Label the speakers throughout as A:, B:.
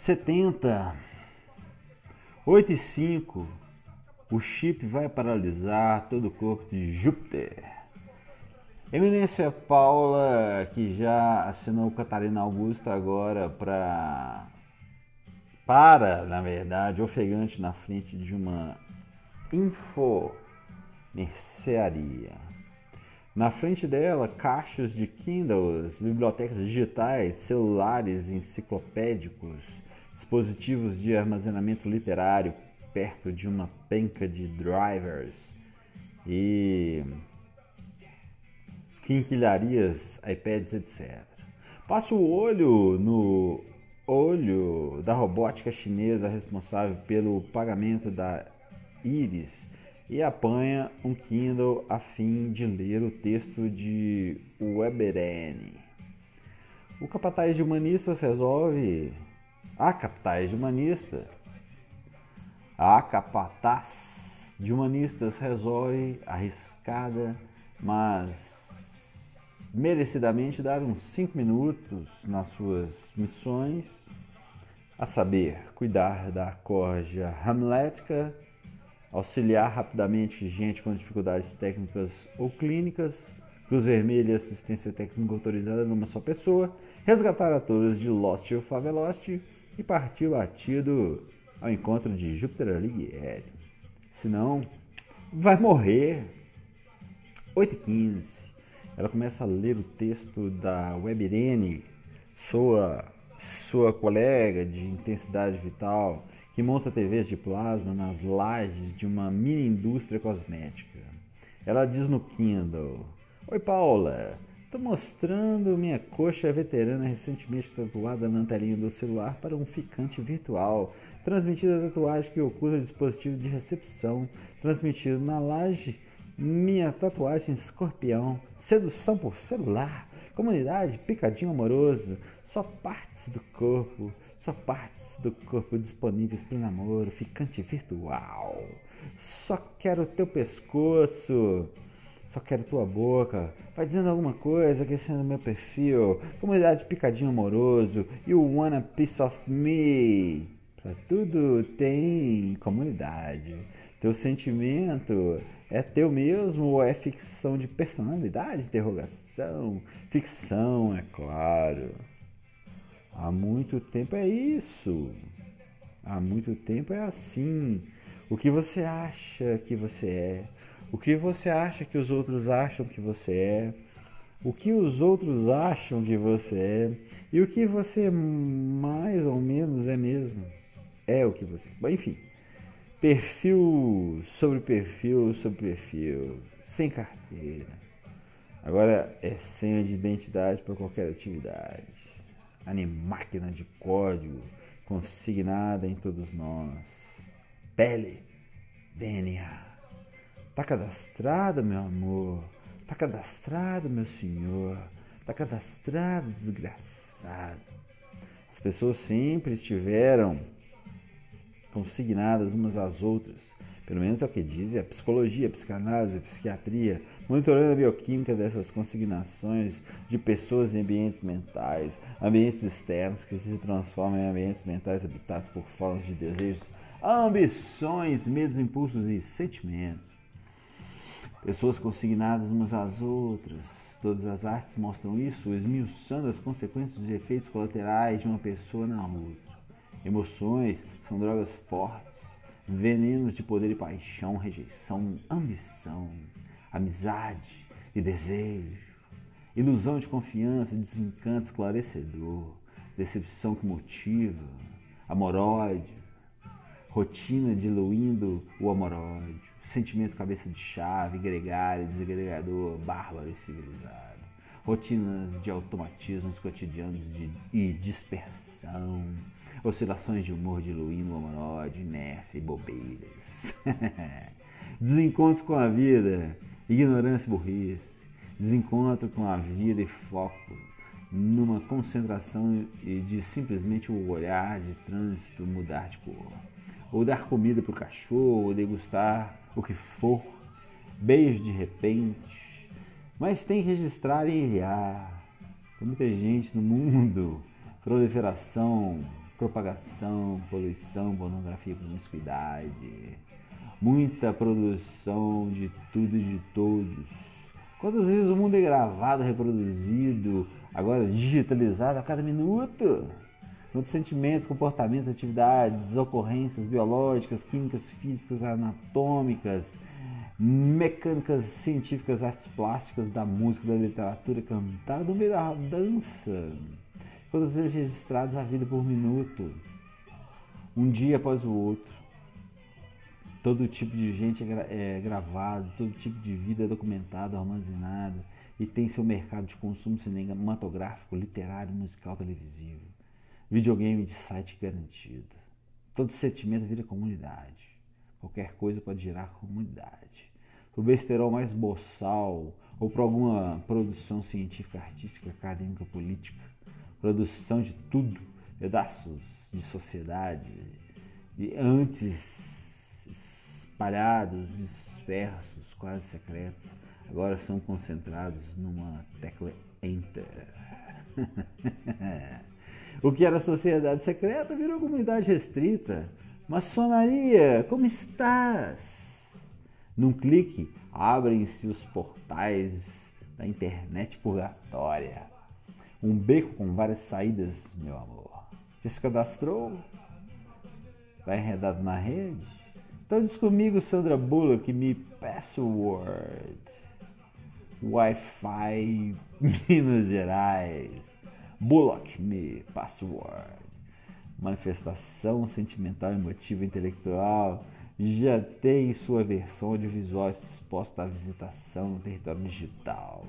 A: 70, 8 e 5, o chip vai paralisar todo o corpo de Júpiter. Eminência Paula, que já assinou Catarina Augusta agora para para, na verdade, ofegante na frente de uma info mercearia. Na frente dela, caixas de Kindles, bibliotecas digitais, celulares enciclopédicos, dispositivos de armazenamento literário perto de uma penca de drivers e quinquilharias, iPads, etc. Passa o olho no olho da robótica chinesa responsável pelo pagamento da Iris e apanha um Kindle a fim de ler o texto de Weberen. O capataz de humanistas resolve. A capataz de humanistas. A capataz de humanistas resolve arriscada, mas merecidamente dar uns 5 minutos nas suas missões, a saber, cuidar da corja hamlética, auxiliar rapidamente gente com dificuldades técnicas ou clínicas, Cruz Vermelha assistência técnica autorizada numa só pessoa, resgatar atores de Lost e Favelost e partir batido ao encontro de Júpiter Alighieri. Senão, vai morrer. 8h15. Ela começa a ler o texto da Webirene, sua, sua colega de intensidade vital, que monta TVs de plasma nas lajes de uma mini indústria cosmética. Ela diz no Kindle: Oi, Paula, estou mostrando minha coxa veterana recentemente tatuada na telinha do celular para um ficante virtual. Transmitida a tatuagem que oculta o dispositivo de recepção, transmitido na laje minha tatuagem escorpião, sedução por celular, comunidade, picadinho amoroso, só partes do corpo, só partes do corpo disponíveis para o namoro, ficante virtual. Só quero teu pescoço, só quero tua boca. Vai dizendo alguma coisa, aquecendo meu perfil. Comunidade picadinho amoroso, you want a piece of me. Pra tudo tem comunidade. Teu sentimento é teu mesmo ou é ficção de personalidade? Interrogação. Ficção, é claro. Há muito tempo é isso. Há muito tempo é assim. O que você acha que você é? O que você acha que os outros acham que você é? O que os outros acham que você é? E o que você mais ou menos é mesmo? É o que você. Enfim. Perfil sobre perfil sobre perfil, sem carteira. Agora é senha de identidade para qualquer atividade. Máquina de código consignada em todos nós. Pele, DNA. Tá cadastrado, meu amor. Tá cadastrado, meu senhor. Tá cadastrado, desgraçado. As pessoas sempre estiveram consignadas umas às outras, pelo menos é o que diz a psicologia, a psicanálise, a psiquiatria, monitorando a bioquímica dessas consignações de pessoas em ambientes mentais, ambientes externos que se transformam em ambientes mentais habitados por formas de desejos, ambições, medos, impulsos e sentimentos. Pessoas consignadas umas às outras. Todas as artes mostram isso, esmiuçando as consequências dos efeitos colaterais de uma pessoa na outra. Emoções são drogas fortes, venenos de poder e paixão, rejeição, ambição, amizade e desejo, ilusão de confiança, desencanto esclarecedor, decepção que motiva, amoróide, rotina diluindo o amoróide, sentimento cabeça de chave, gregário, desagregador, bárbaro e civilizado, rotinas de automatismos cotidianos de, e dispersão, oscilações de humor diluindo o amoróide, inércia e bobeiras. Desencontro com a vida, ignorância e burrice. Desencontro com a vida e foco numa concentração de simplesmente o olhar de trânsito mudar de cor. Ou dar comida para o cachorro, ou degustar o que for. Beijo de repente. Mas tem que registrar e enviar. Tem muita gente no mundo. Proliferação propagação, poluição, pornografia, promiscuidade, muita produção de tudo e de todos. Quantas vezes o mundo é gravado, reproduzido, agora digitalizado a cada minuto? Quantos sentimentos, comportamentos, atividades, ocorrências biológicas, químicas, físicas, anatômicas, mecânicas científicas, artes plásticas, da música, da literatura cantada no meio da dança. Quantas vezes registrados a vida por minuto, um dia após o outro. Todo tipo de gente é, é gravado, todo tipo de vida é documentado, armazenado e tem seu mercado de consumo cinematográfico, literário, musical, televisivo. Videogame de site garantido. Todo sentimento vira comunidade. Qualquer coisa pode gerar comunidade para o besterol mais boçal ou para alguma produção científica, artística, acadêmica, política, produção de tudo, pedaços de sociedade, e antes espalhados, dispersos, quase secretos, agora estão concentrados numa tecla Enter. o que era sociedade secreta virou comunidade restrita. Maçonaria, como estás? Num clique, abrem-se os portais da internet purgatória. Um beco com várias saídas, meu amor. Já se cadastrou? Está enredado na rede? Então diz comigo, Sandra Bullock, me password. Wi-Fi Minas Gerais. Bullock, me password. Manifestação sentimental, emotiva, intelectual já tem sua versão audiovisual exposta à visitação no território digital.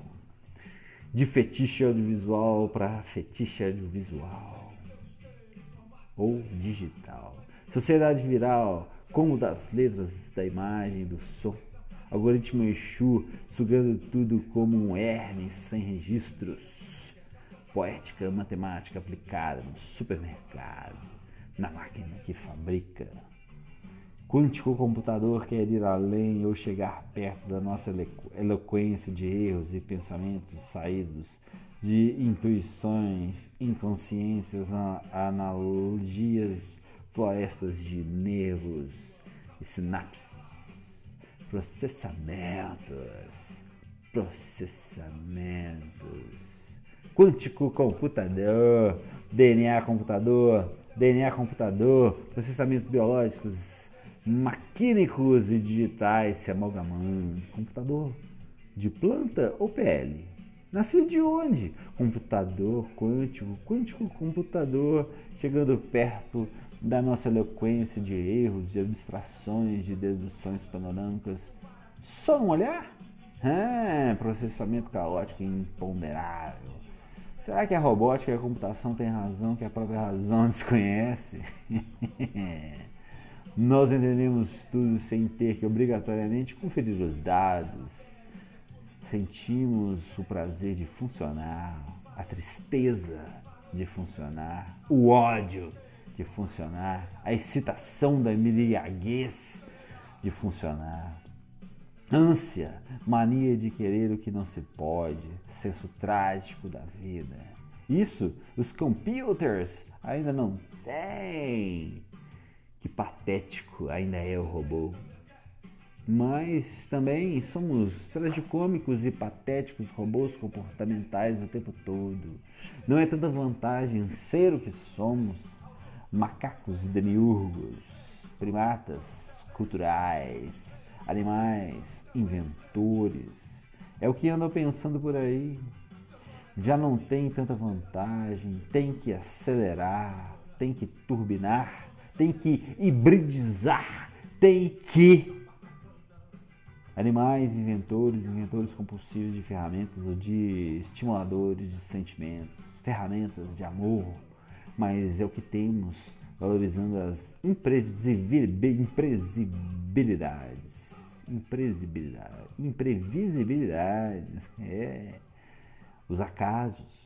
A: De fetiche audiovisual para fetiche audiovisual. Ou digital. Sociedade viral, como das letras, da imagem, do som. Algoritmo Exu sugando tudo como um Hermes sem registros. Poética matemática aplicada no supermercado, na máquina que fabrica. Quântico computador quer ir além ou chegar perto da nossa eloquência de erros e pensamentos saídos de intuições, inconsciências, analogias, florestas de nervos e sinapses, processamentos, processamentos, quântico computador, DNA computador, DNA computador, processamentos biológicos, maquínicos e digitais se amalgamando. Computador de planta ou PL? Nasceu de onde? Computador quântico, quântico computador, chegando perto da nossa eloquência de erros, de abstrações, de deduções panorâmicas. Só um olhar? Ah, processamento caótico e imponderável. Será que a robótica e a computação têm razão que a própria razão desconhece? Nós entendemos tudo sem ter que obrigatoriamente conferir os dados. Sentimos o prazer de funcionar, a tristeza de funcionar, o ódio de funcionar, a excitação da embriaguez de funcionar. Ânsia, mania de querer o que não se pode, senso trágico da vida. Isso os computers ainda não têm que patético ainda é o robô. Mas também somos tragicômicos e patéticos robôs comportamentais o tempo todo. Não é tanta vantagem ser o que somos, macacos demiurgos, primatas culturais, animais, inventores. É o que andam pensando por aí. Já não tem tanta vantagem, tem que acelerar, tem que turbinar tem que hibridizar, tem que. Animais, inventores, inventores compulsivos de ferramentas ou de estimuladores de sentimentos, ferramentas de amor, mas é o que temos, valorizando as imprevisibilidades. Imprevisibilidades. Imprevisibilidades. É. Os acasos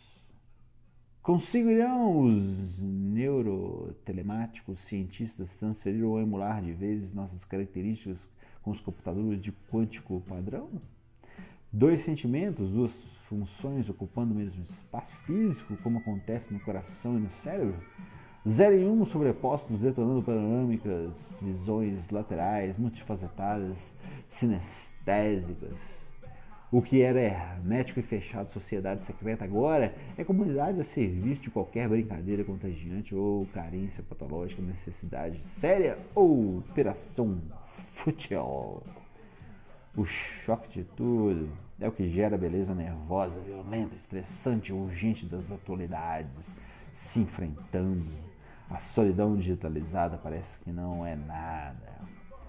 A: Conseguirão os neurotelemáticos cientistas transferir ou emular de vezes nossas características com os computadores de quântico padrão? Dois sentimentos, duas funções ocupando o mesmo espaço físico, como acontece no coração e no cérebro? Zero e um sobrepostos detonando panorâmicas, visões laterais, multifacetadas, sinestésicas. O que era hermético e fechado sociedade secreta agora é comunidade a serviço de qualquer brincadeira contagiante ou carência patológica, necessidade séria ou operação fútil. O choque de tudo é o que gera a beleza nervosa, violenta, estressante, urgente das atualidades se enfrentando. A solidão digitalizada parece que não é nada.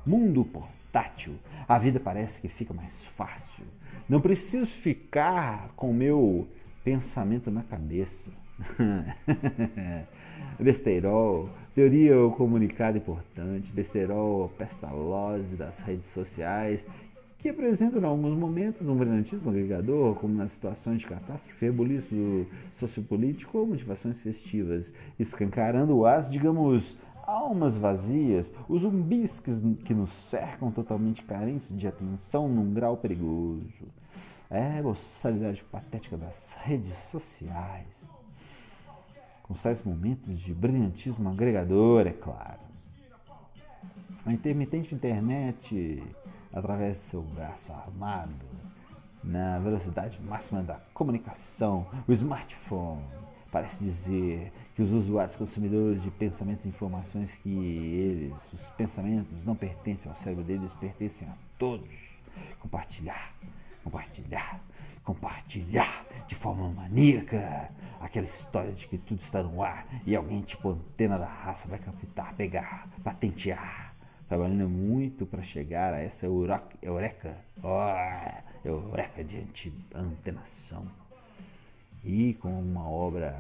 A: Mundo portátil, a vida parece que fica mais fácil. Não preciso ficar com meu pensamento na cabeça. Besteirol, teoria ou comunicado importante, besterol, pestalose das redes sociais, que apresentam em alguns momentos um brilhantismo agregador, como nas situações de catástrofe, rebuliço sociopolítico ou motivações festivas, escancarando as, digamos, almas vazias, os zumbis que, que nos cercam totalmente carentes de atenção num grau perigoso. É a boçalidade patética das redes sociais. Com tais momentos de brilhantismo agregador, é claro. A intermitente internet, através do seu braço armado, na velocidade máxima da comunicação, o smartphone parece dizer que os usuários consumidores de pensamentos e informações que eles, os pensamentos, não pertencem ao cérebro deles, pertencem a todos. Compartilhar, compartilhar, compartilhar de forma maníaca aquela história de que tudo está no ar e alguém tipo antena da raça vai captar, pegar, patentear. Trabalhando muito para chegar a essa eureka, oh, eureka de antenação. E com uma obra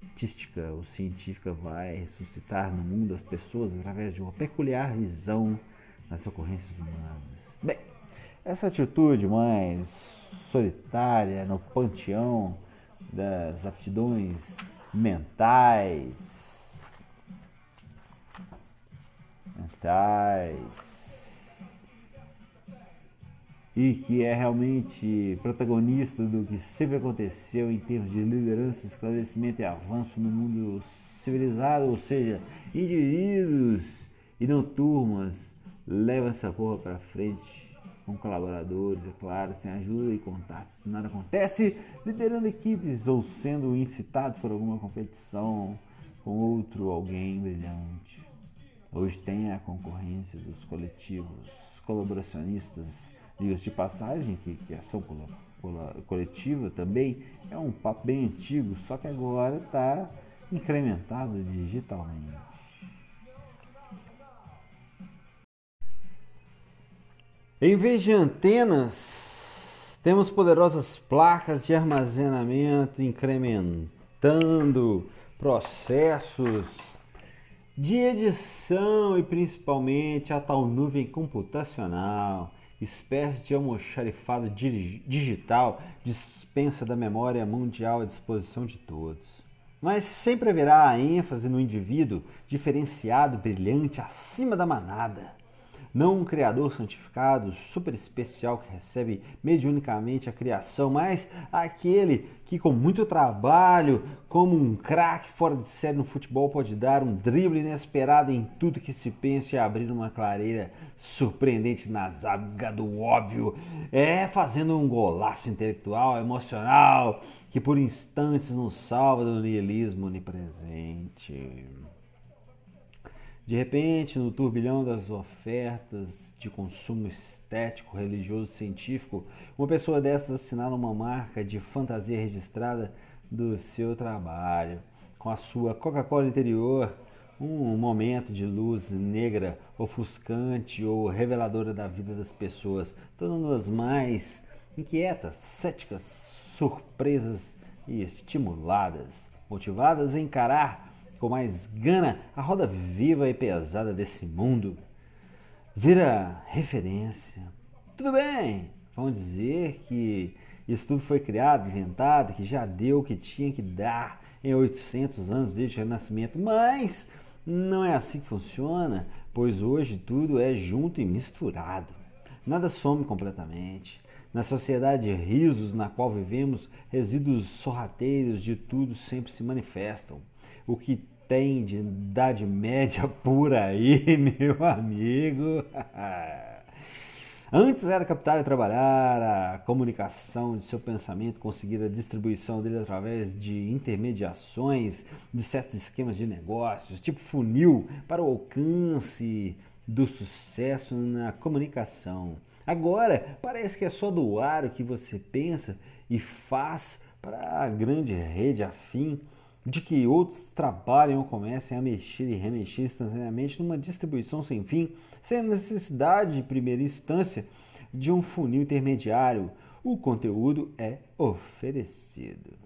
A: artística ou científica vai ressuscitar no mundo as pessoas através de uma peculiar visão nas ocorrências humanas. Bem, essa atitude mais solitária no panteão das aptidões mentais, mentais, e que é realmente protagonista do que sempre aconteceu em termos de liderança, esclarecimento e avanço no mundo civilizado, ou seja, indivíduos e não turmas levam essa porra para frente com colaboradores, é claro, sem ajuda e contatos. Nada acontece liderando equipes ou sendo incitados por alguma competição com outro alguém brilhante. Hoje tem a concorrência dos coletivos colaboracionistas, diga-se de passagem, que, que ação coletiva também é um papo bem antigo, só que agora está incrementado digitalmente. Em vez de antenas, temos poderosas placas de armazenamento incrementando processos de edição e principalmente a tal nuvem computacional, espécie de almoxarifado digital, dispensa da memória mundial à disposição de todos. Mas sempre haverá a ênfase no indivíduo diferenciado, brilhante, acima da manada não um criador santificado, super especial que recebe mediunicamente a criação, mas aquele que com muito trabalho, como um craque fora de série no futebol, pode dar um drible inesperado em tudo que se pensa e abrir uma clareira surpreendente na zaga do óbvio, é fazendo um golaço intelectual, emocional, que por instantes nos salva do niilismo onipresente. De repente, no turbilhão das ofertas de consumo estético, religioso, científico, uma pessoa dessas assinala uma marca de fantasia registrada do seu trabalho, com a sua Coca-Cola interior, um momento de luz negra, ofuscante ou reveladora da vida das pessoas, tornando-as mais inquietas, céticas, surpresas e estimuladas, motivadas a encarar com mais gana a roda viva e pesada desse mundo. Vira referência. Tudo bem, vamos dizer que isso tudo foi criado, inventado, que já deu o que tinha que dar em 800 anos desde o Renascimento, mas não é assim que funciona, pois hoje tudo é junto e misturado. Nada some completamente. Na sociedade de risos na qual vivemos, resíduos sorrateiros de tudo sempre se manifestam. O que tem de idade média por aí, meu amigo. Antes era captar e trabalhar a comunicação de seu pensamento, conseguir a distribuição dele através de intermediações de certos esquemas de negócios, tipo funil, para o alcance do sucesso na comunicação. Agora, parece que é só doar o que você pensa e faz para a grande rede afim de que outros trabalhem ou comecem a mexer e remexer instantaneamente numa distribuição sem fim, sem a necessidade de primeira instância de um funil intermediário. O conteúdo é oferecido.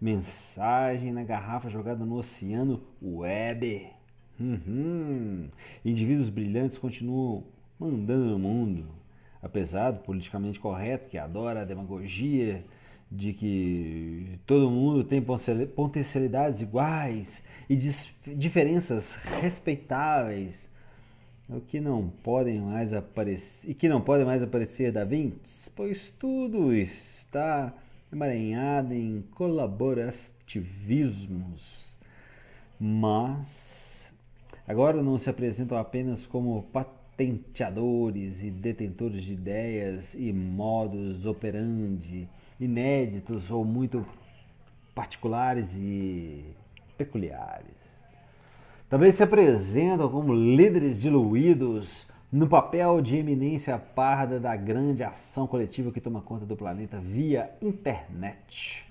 A: Mensagem na garrafa jogada no oceano web. Uhum. Indivíduos brilhantes continuam mandando no mundo, apesar do politicamente correto que adora a demagogia de que todo mundo tem potencialidades iguais e diferenças respeitáveis, o que não podem mais aparecer e que não podem mais aparecer da Vintes, pois tudo está emaranhado em colaborativismos, mas agora não se apresentam apenas como patenteadores e detentores de ideias e modos operandi inéditos ou muito particulares e peculiares. Também se apresentam como líderes diluídos no papel de eminência parda da grande ação coletiva que toma conta do planeta via internet.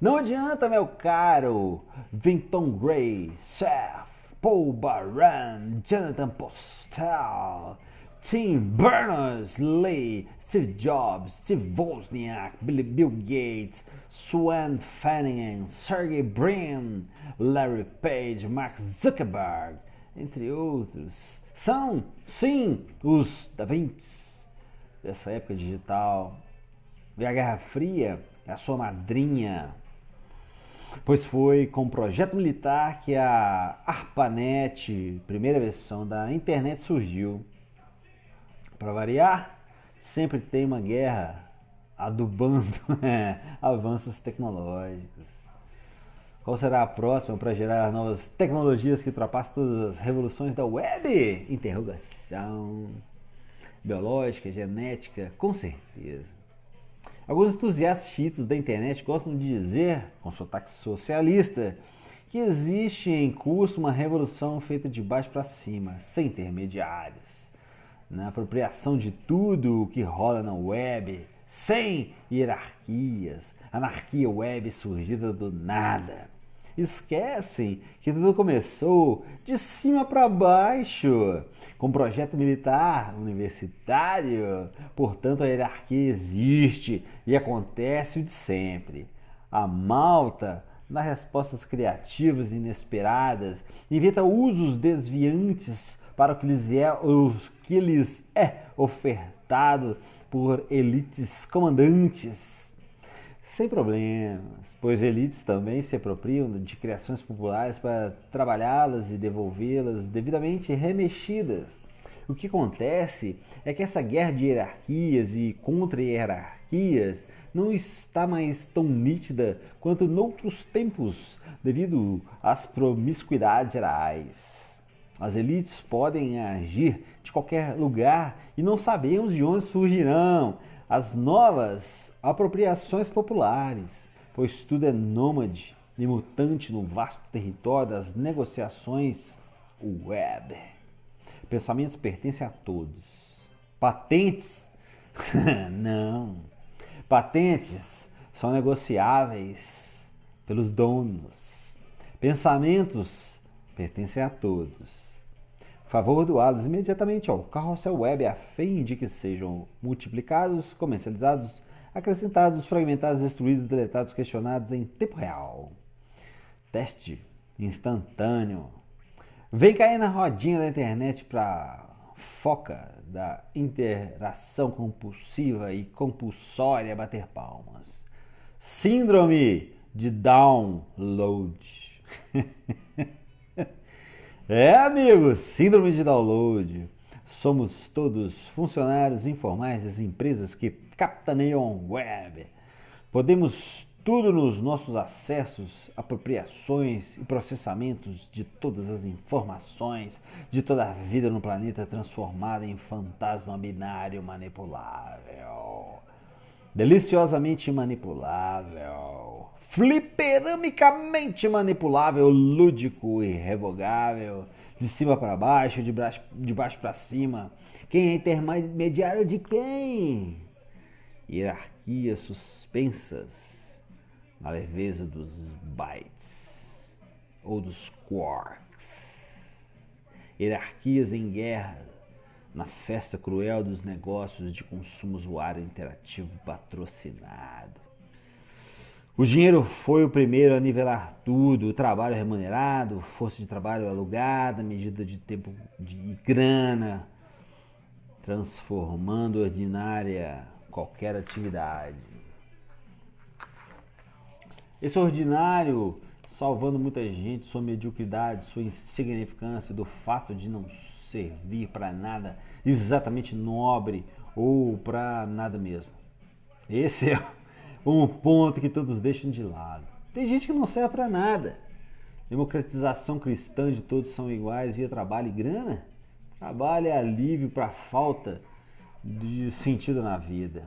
A: Não adianta, meu caro Vinton Gray, Seth, Paul Baran, Jonathan Postel, Tim Berners-Lee, Steve Jobs, Steve Wozniak, Bill Gates, Swan Fanning, Sergey Brin, Larry Page, Mark Zuckerberg, entre outros, são, sim, os Da Vinci dessa época digital. E a Guerra Fria é a sua madrinha, pois foi com o projeto militar que a ARPANET, primeira versão da internet, surgiu. Para variar, sempre tem uma guerra adubando é, avanços tecnológicos. Qual será a próxima para gerar novas tecnologias que ultrapassem todas as revoluções da web? Interrogação. Biológica, genética, com certeza. Alguns entusiastas chiitas da internet gostam de dizer, com sotaque socialista, que existe em curso uma revolução feita de baixo para cima, sem intermediários na apropriação de tudo o que rola na web, sem hierarquias, anarquia web surgida do nada. Esquecem que tudo começou de cima para baixo, com projeto militar universitário. Portanto, a hierarquia existe e acontece o de sempre. A malta nas respostas criativas e inesperadas, inventa usos desviantes para o que lhes é, o que lhes é ofertado por elites comandantes. Sem problemas, pois elites também se apropriam de criações populares para trabalhá-las e devolvê-las devidamente remexidas. O que acontece é que essa guerra de hierarquias e contra-hierarquias não está mais tão nítida quanto noutros tempos, devido às promiscuidades gerais. As elites podem agir de qualquer lugar e não sabemos de onde surgirão as novas apropriações populares, pois tudo é nômade e mutante no vasto território das negociações web. Pensamentos pertencem a todos. Patentes? não. Patentes são negociáveis pelos donos. Pensamentos pertencem a todos favor doá-los imediatamente ao carrossel web a fim de que sejam multiplicados, comercializados, acrescentados, fragmentados, destruídos, deletados, questionados em tempo real. Teste instantâneo. Vem cair na rodinha da internet para foca da interação compulsiva e compulsória bater palmas. Síndrome de download. É, amigos, síndrome de download. Somos todos funcionários informais das empresas que captaneiam web. Podemos tudo nos nossos acessos, apropriações e processamentos de todas as informações de toda a vida no planeta transformada em fantasma binário manipulável. Deliciosamente manipulável, fliperamicamente manipulável, lúdico e revogável, de cima para baixo, de baixo, de baixo para cima. Quem é intermediário de quem? Hierarquias suspensas na leveza dos bytes ou dos quarks. Hierarquias em guerra na festa cruel dos negócios de consumo usuário interativo patrocinado. O dinheiro foi o primeiro a nivelar tudo, o trabalho remunerado, força de trabalho alugada, medida de tempo de grana, transformando ordinária qualquer atividade. Esse ordinário salvando muita gente, sua mediocridade, sua insignificância, do fato de não servir para nada exatamente nobre ou para nada mesmo. Esse é um ponto que todos deixam de lado. Tem gente que não serve para nada. Democratização cristã de todos são iguais via trabalho e grana? Trabalho é alívio para a falta de sentido na vida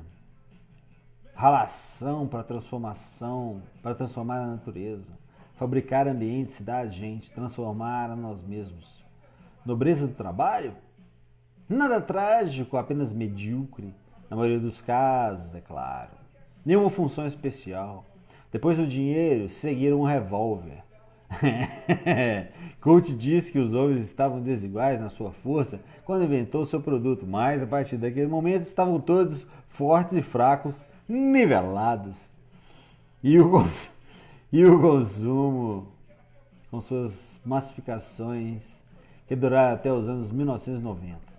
A: ralação para transformação, para transformar a natureza, fabricar ambientes, cidades, gente, transformar a nós mesmos. Nobreza do trabalho? Nada trágico, apenas medíocre, na maioria dos casos, é claro. Nenhuma função especial. Depois do dinheiro, seguiram um revólver. Coach disse que os homens estavam desiguais na sua força quando inventou seu produto, mas a partir daquele momento estavam todos fortes e fracos nivelados. E o, e o consumo, com suas massificações, que duraram até os anos 1990.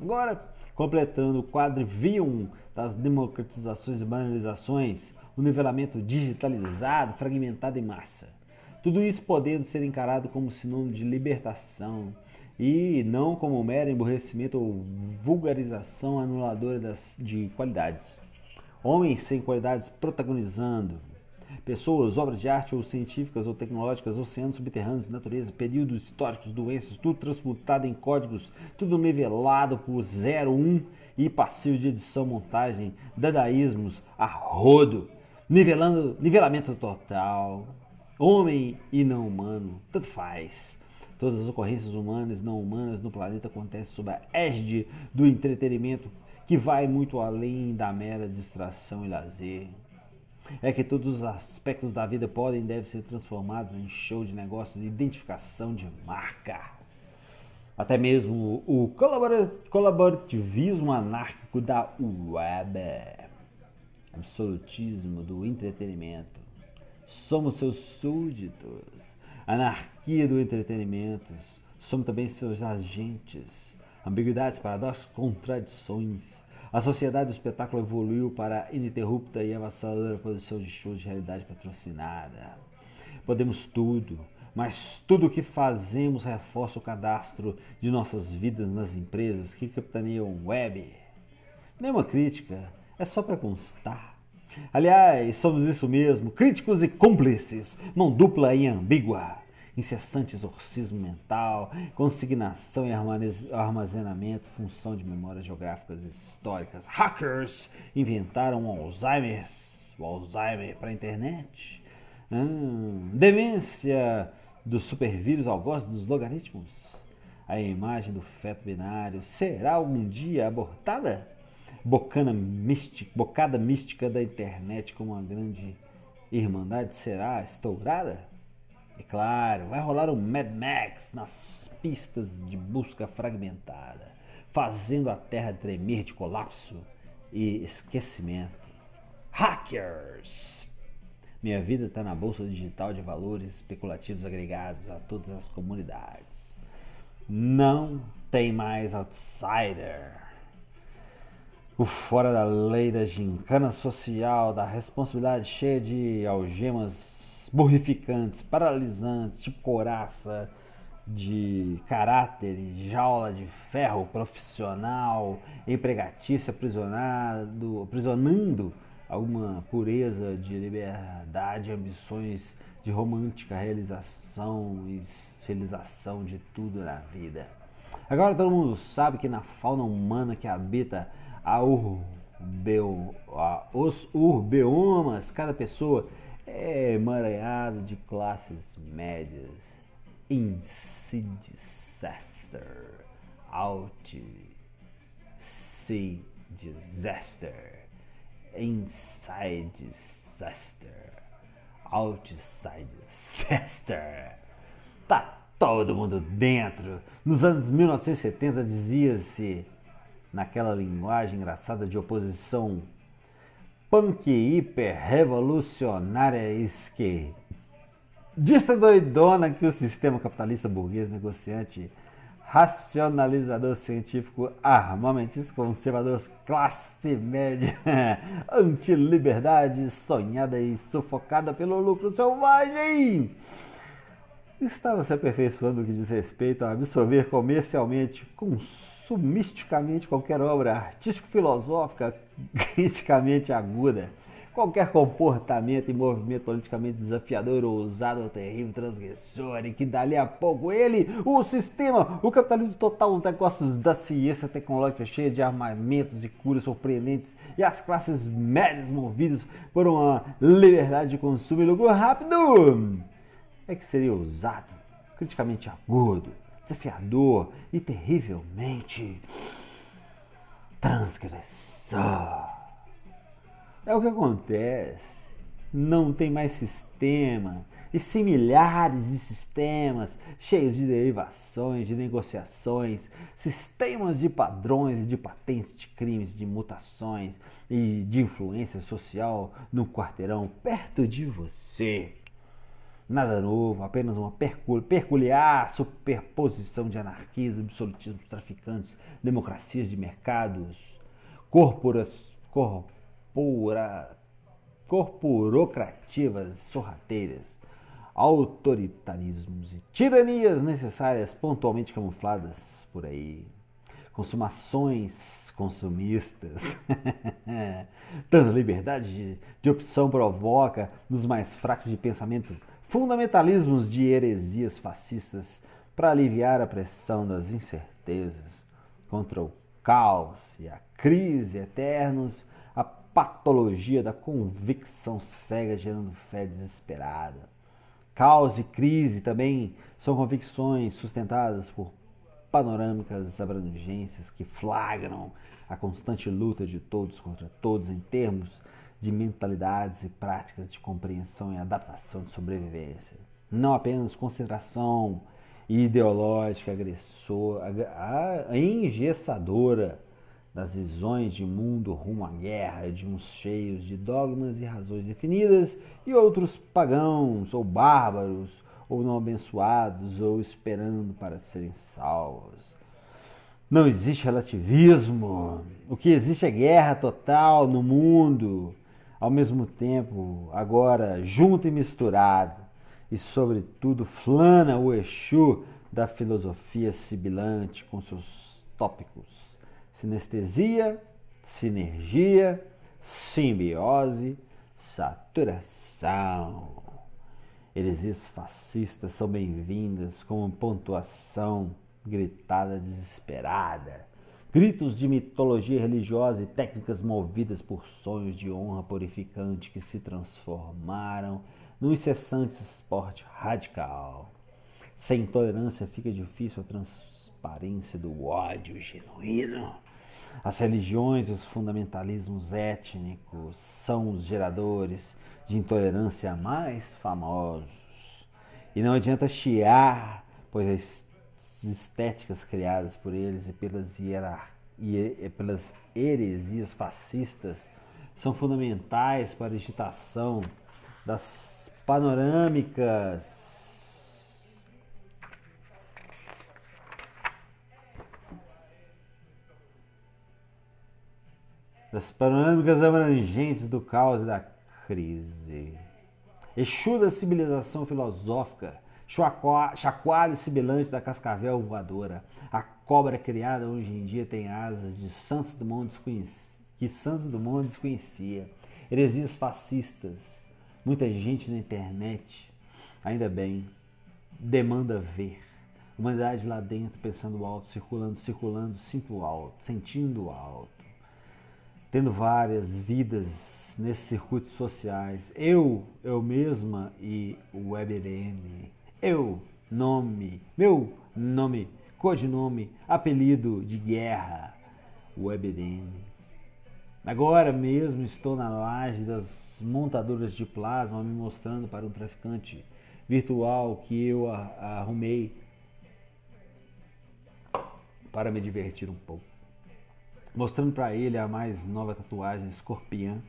A: Agora, completando o quadrivium das democratizações e banalizações, o nivelamento digitalizado, fragmentado em massa. Tudo isso podendo ser encarado como sinônimo de libertação e não como mero emburrecimento ou vulgarização anuladora das, de qualidades. Homens sem qualidades protagonizando. Pessoas, obras de arte ou científicas ou tecnológicas, oceanos subterrâneos, natureza, períodos históricos, doenças, tudo transmutado em códigos, tudo nivelado por 0, 1 um, e passivo de edição, montagem, dadaísmos, a rodo, nivelando, nivelamento total. Homem e não humano, tanto faz. Todas as ocorrências humanas e não humanas no planeta acontecem sob a égide do entretenimento que vai muito além da mera distração e lazer. É que todos os aspectos da vida podem e devem ser transformados em show de negócios de identificação de marca. Até mesmo o colaborativismo anárquico da web. Absolutismo do entretenimento. Somos seus súditos. Anarquia do entretenimento. Somos também seus agentes ambiguidades, paradoxos, contradições. A sociedade do espetáculo evoluiu para a ininterrupta e avassaladora produção de shows de realidade patrocinada. Podemos tudo, mas tudo o que fazemos reforça o cadastro de nossas vidas nas empresas que capitaneiam web. Nenhuma crítica, é só para constar. Aliás, somos isso mesmo, críticos e cúmplices, mão dupla e ambígua incessante exorcismo mental, consignação e armazenamento, função de memórias geográficas e históricas. Hackers inventaram o Alzheimer, o Alzheimer para a internet. Hum, demência do supervírus ao gosto dos logaritmos. A imagem do feto binário será algum dia abortada? Bocana mística, bocada mística da internet como uma grande irmandade será estourada? É claro, vai rolar um Mad Max nas pistas de busca fragmentada, fazendo a Terra tremer de colapso e esquecimento. Hackers! Minha vida está na bolsa digital de valores especulativos agregados a todas as comunidades. Não tem mais outsider. O fora da lei da gincana social, da responsabilidade cheia de algemas borrificantes, paralisantes, tipo coraça de caráter, jaula de ferro profissional, empregatícia aprisionado, aprisionando alguma pureza de liberdade, ambições de romântica realização e realização de tudo na vida. Agora todo mundo sabe que na fauna humana que habita a urbeo, a, os urbeomas, cada pessoa é emaranhada de classes médias. Insidisaster, out, see disaster, inside disaster, outside disaster. Tá todo mundo dentro. Nos anos 1970 dizia-se, naquela linguagem engraçada de oposição punk hiper revolucionária esquerdista doidona que o sistema capitalista burguês negociante racionalizador científico armamentista conservador classe média antiliberdade sonhada e sufocada pelo lucro selvagem estava se aperfeiçoando no que diz respeito a absorver comercialmente, consumisticamente qualquer obra artístico-filosófica criticamente aguda, qualquer comportamento e movimento politicamente desafiador, ousado ou terrível, transgressor, e que dali a pouco ele, o sistema, o capitalismo total, os negócios da ciência tecnológica cheia de armamentos e curas surpreendentes, e as classes médias movidas por uma liberdade de consumo e lucro rápido é que seria ousado, criticamente agudo, desafiador e terrivelmente transgressor. É o que acontece. Não tem mais sistema, e sim milhares de sistemas cheios de derivações, de negociações, sistemas de padrões de patentes de crimes, de mutações e de influência social no quarteirão perto de você. Nada novo, apenas uma peculiar superposição de anarquismo, absolutismo, traficantes, democracias de mercados, corporas, corpora, corporocrativas sorrateiras, autoritarismos e tiranias necessárias pontualmente camufladas por aí, consumações consumistas. Tanta liberdade de, de opção provoca nos mais fracos de pensamento fundamentalismos de heresias fascistas para aliviar a pressão das incertezas, contra o caos e a crise eternos, a patologia da convicção cega gerando fé desesperada. Caos e crise também são convicções sustentadas por panorâmicas abrangências que flagram a constante luta de todos contra todos em termos de mentalidades e práticas de compreensão e adaptação de sobrevivência. Não apenas concentração ideológica, agressora, engessadora das visões de mundo rumo à guerra, de uns cheios de dogmas e razões definidas, e outros pagãos ou bárbaros, ou não abençoados, ou esperando para serem salvos. Não existe relativismo. O que existe é guerra total no mundo ao mesmo tempo, agora junto e misturado, e sobretudo flana o Exu da filosofia sibilante com seus tópicos: sinestesia, sinergia, simbiose, saturação. Heresias fascistas são bem-vindas com pontuação gritada desesperada gritos de mitologia religiosa e técnicas movidas por sonhos de honra purificante que se transformaram num incessante esporte radical. Sem intolerância fica difícil a transparência do ódio genuíno. As religiões e os fundamentalismos étnicos são os geradores de intolerância mais famosos. E não adianta chiar, pois estéticas criadas por eles e pelas, hierarquias, e pelas heresias fascistas são fundamentais para a agitação das panorâmicas das panorâmicas abrangentes do caos e da crise. Exu da civilização filosófica chacoalho sibilante da cascavel voadora. A cobra criada hoje em dia tem asas de Santos Dumont que Santos Dumont desconhecia. heresias fascistas. Muita gente na internet, ainda bem, demanda ver. Humanidade lá dentro, pensando alto, circulando, circulando, sinto alto, sentindo alto. Tendo várias vidas nesses circuitos sociais. Eu, eu mesma e o WebRN. Eu, nome, meu nome, codinome, apelido de guerra, WebRN. Agora mesmo estou na laje das montadoras de plasma me mostrando para um traficante virtual que eu arrumei para me divertir um pouco. Mostrando para ele a mais nova tatuagem escorpião,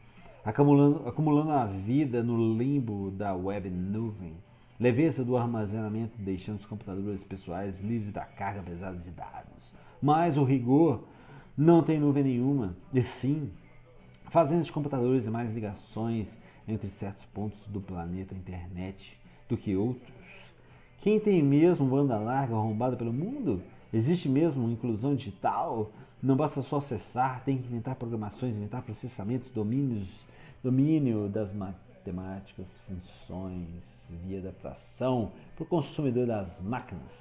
A: acumulando, acumulando a vida no limbo da web nuvem, leveza do armazenamento, deixando os computadores pessoais livres da carga pesada de dados. Mas o rigor não tem nuvem nenhuma, e sim, fazendo os computadores e mais ligações entre certos pontos do planeta internet do que outros. Quem tem mesmo banda larga arrombada pelo mundo? Existe mesmo inclusão digital? Não basta só acessar, tem que inventar programações, inventar processamentos, domínios, domínio das matemáticas, funções, via adaptação para o consumidor das máquinas.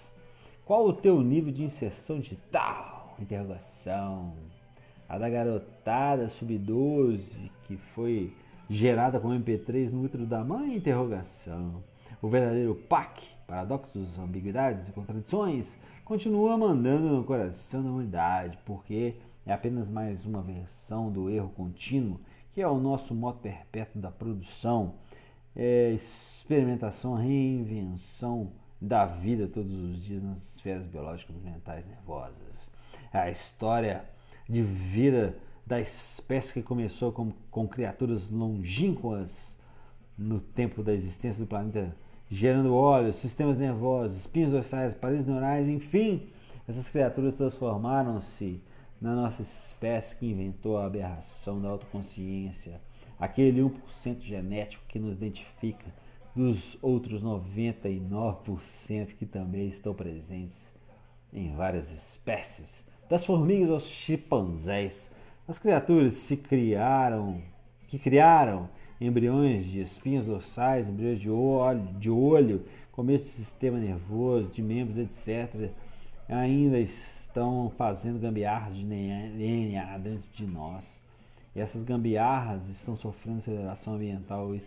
A: Qual o teu nível de inserção digital? Interrogação. A da garotada sub-12 que foi gerada com MP3 no útero da mãe? Interrogação. O verdadeiro PAC, paradoxos, ambiguidades e contradições, continua mandando no coração da humanidade, porque é apenas mais uma versão do erro contínuo, que é o nosso modo perpétuo da produção, é experimentação, reinvenção da vida todos os dias nas esferas biológicas, mentais, nervosas. A história de vida da espécie que começou com, com criaturas longínquas no tempo da existência do planeta gerando óleos, sistemas nervosos, espinhos dorsais, paredes neurais, enfim, essas criaturas transformaram-se na nossa espécie que inventou a aberração da autoconsciência, aquele 1% genético que nos identifica dos outros 99% que também estão presentes em várias espécies, das formigas aos chimpanzés. As criaturas se criaram, que criaram embriões de espinhos dorsais, embriões de olho, de olho, começo do sistema nervoso, de membros, etc., ainda estão fazendo gambiarras de DNA dentro de nós. E essas gambiarras estão sofrendo aceleração ambiental e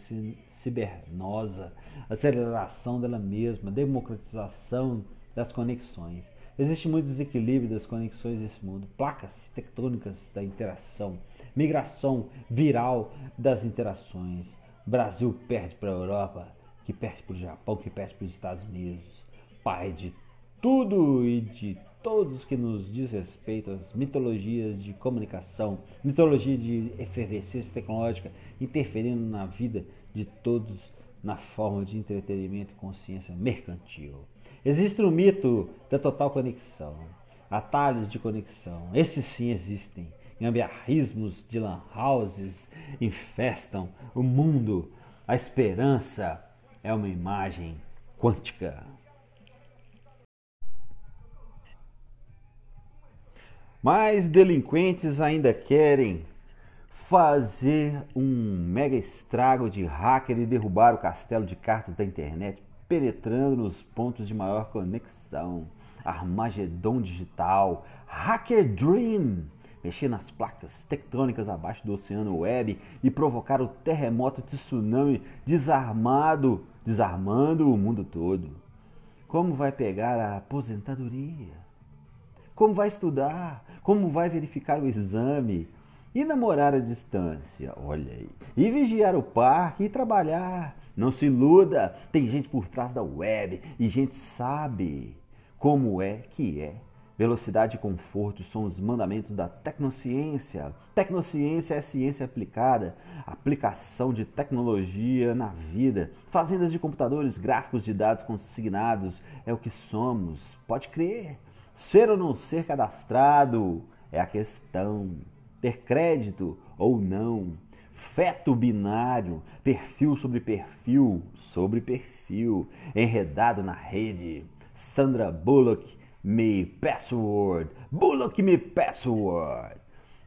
A: cibernosa, aceleração dela mesma, democratização das conexões. Existe muito desequilíbrio das conexões desse mundo, placas tectônicas da interação migração viral das interações. Brasil perde para a Europa, que perde para o Japão, que perde para os Estados Unidos. Pai de tudo e de todos que nos diz respeito às mitologias de comunicação, mitologia de efervescência tecnológica, interferindo na vida de todos na forma de entretenimento e consciência mercantil. Existe um mito da total conexão, atalhos de conexão. Esses sim existem gambiarrismos de lan houses infestam o mundo. A esperança é uma imagem quântica. Mas delinquentes ainda querem fazer um mega estrago de hacker e derrubar o castelo de cartas da internet, penetrando nos pontos de maior conexão. Armagedon digital, Hacker Dream mexer nas placas tectônicas abaixo do oceano web e provocar o terremoto tsunami desarmado, desarmando o mundo todo. Como vai pegar a aposentadoria? Como vai estudar? Como vai verificar o exame? E namorar à distância, olha aí. E vigiar o parque e trabalhar. Não se iluda, tem gente por trás da web e gente sabe como é que é Velocidade e conforto são os mandamentos da tecnociência. Tecnociência é ciência aplicada, aplicação de tecnologia na vida. Fazendas de computadores, gráficos de dados consignados é o que somos. Pode crer. Ser ou não ser cadastrado é a questão. Ter crédito ou não. Feto binário, perfil sobre perfil sobre perfil, enredado na rede. Sandra Bullock me password. Bullock me password.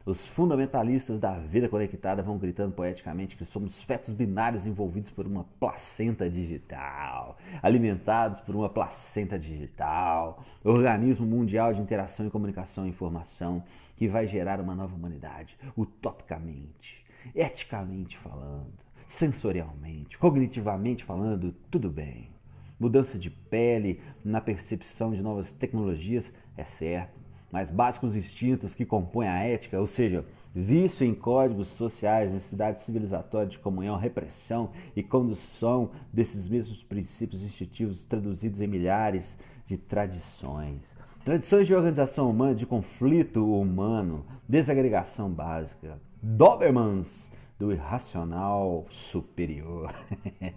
A: Os fundamentalistas da vida conectada vão gritando poeticamente que somos fetos binários envolvidos por uma placenta digital, alimentados por uma placenta digital, organismo mundial de interação e comunicação e informação que vai gerar uma nova humanidade, utopicamente, eticamente falando, sensorialmente, cognitivamente falando, tudo bem. Mudança de pele na percepção de novas tecnologias é certo mais básicos instintos que compõem a ética, ou seja, vício em códigos sociais, necessidade civilizatória de comunhão, repressão e condução desses mesmos princípios instintivos traduzidos em milhares de tradições. Tradições de organização humana, de conflito humano, desagregação básica, Dobermans do irracional superior.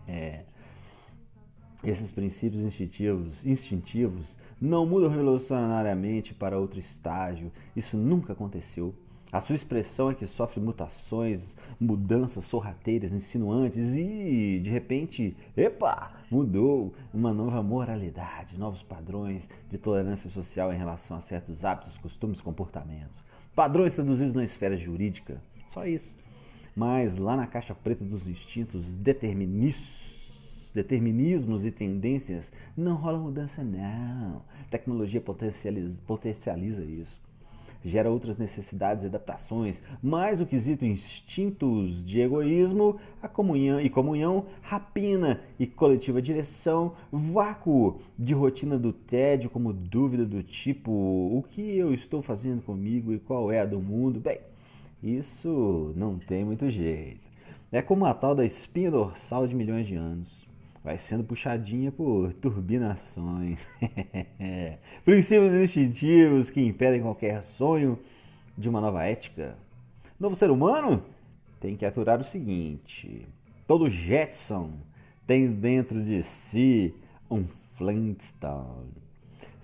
A: Esses princípios instintivos, instintivos não mudam revolucionariamente para outro estágio. Isso nunca aconteceu. A sua expressão é que sofre mutações, mudanças sorrateiras, insinuantes e, de repente, epa, mudou uma nova moralidade, novos padrões de tolerância social em relação a certos hábitos, costumes, comportamentos. Padrões traduzidos na esfera jurídica. Só isso. Mas lá na caixa preta dos instintos deterministas, determinismos e tendências, não rola mudança, não. Tecnologia potencializa, potencializa isso. Gera outras necessidades e adaptações, mas o quesito instintos de egoísmo, a comunhão e comunhão, rapina e coletiva direção, vácuo de rotina do tédio, como dúvida do tipo: o que eu estou fazendo comigo e qual é a do mundo? Bem, isso não tem muito jeito. É como a tal da espinha dorsal de milhões de anos vai sendo puxadinha por turbinações. Princípios instintivos que impedem qualquer sonho de uma nova ética. Novo ser humano tem que aturar o seguinte: todo Jetson tem dentro de si um Flintstone.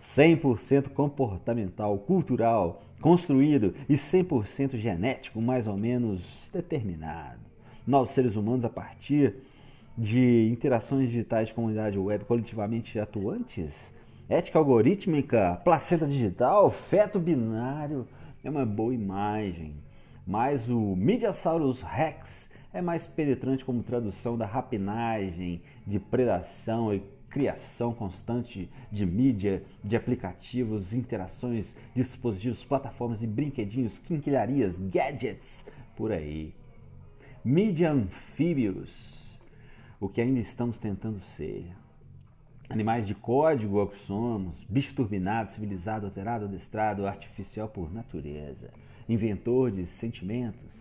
A: 100% comportamental, cultural, construído e 100% genético, mais ou menos determinado. Novos seres humanos a partir de interações digitais de comunidade web coletivamente atuantes, ética algorítmica, placenta digital, feto binário é uma boa imagem. Mas o Mediasaurus Rex é mais penetrante como tradução da rapinagem, de predação e criação constante de mídia, de aplicativos, interações, dispositivos, plataformas e brinquedinhos, quinquilharias, gadgets, por aí. Mídia anfíbios o que ainda estamos tentando ser. Animais de código ao que somos, bicho turbinado, civilizado, alterado, adestrado, artificial por natureza, inventor de sentimentos.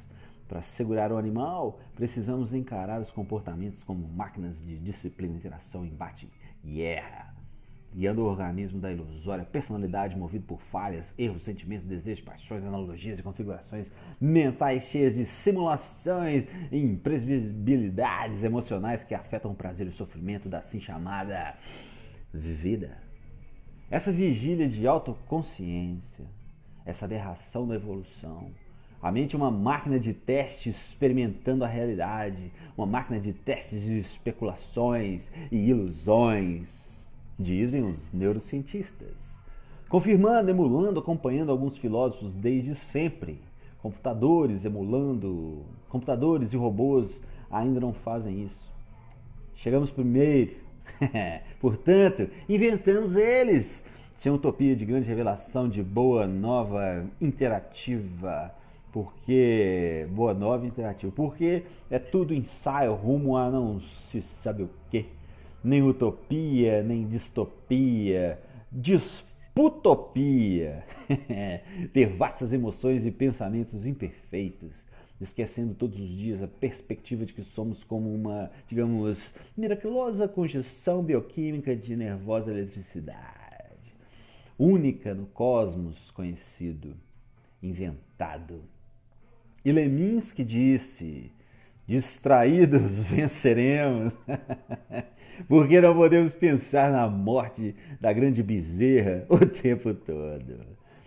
A: Para segurar o animal, precisamos encarar os comportamentos como máquinas de disciplina, interação, embate guerra guiando o organismo da ilusória personalidade movido por falhas, erros, sentimentos, desejos, paixões, analogias e configurações mentais cheias de simulações e imprevisibilidades emocionais que afetam o prazer e o sofrimento da assim chamada vida. Essa vigília de autoconsciência, essa aberração da evolução, a mente é uma máquina de teste experimentando a realidade, uma máquina de testes de especulações e ilusões dizem os neurocientistas. Confirmando, emulando, acompanhando alguns filósofos desde sempre. Computadores emulando, computadores e robôs ainda não fazem isso. Chegamos primeiro, portanto, inventamos eles. Sem utopia de grande revelação de boa nova interativa porque boa nova interativa, porque é tudo ensaio rumo a não se sabe o que nem utopia, nem distopia, disputopia, ter vastas emoções e pensamentos imperfeitos, esquecendo todos os dias a perspectiva de que somos como uma, digamos, miraculosa conjunção bioquímica de nervosa eletricidade, única no cosmos conhecido, inventado. E Leminski disse: distraídos venceremos. porque não podemos pensar na morte da grande bezerra o tempo todo.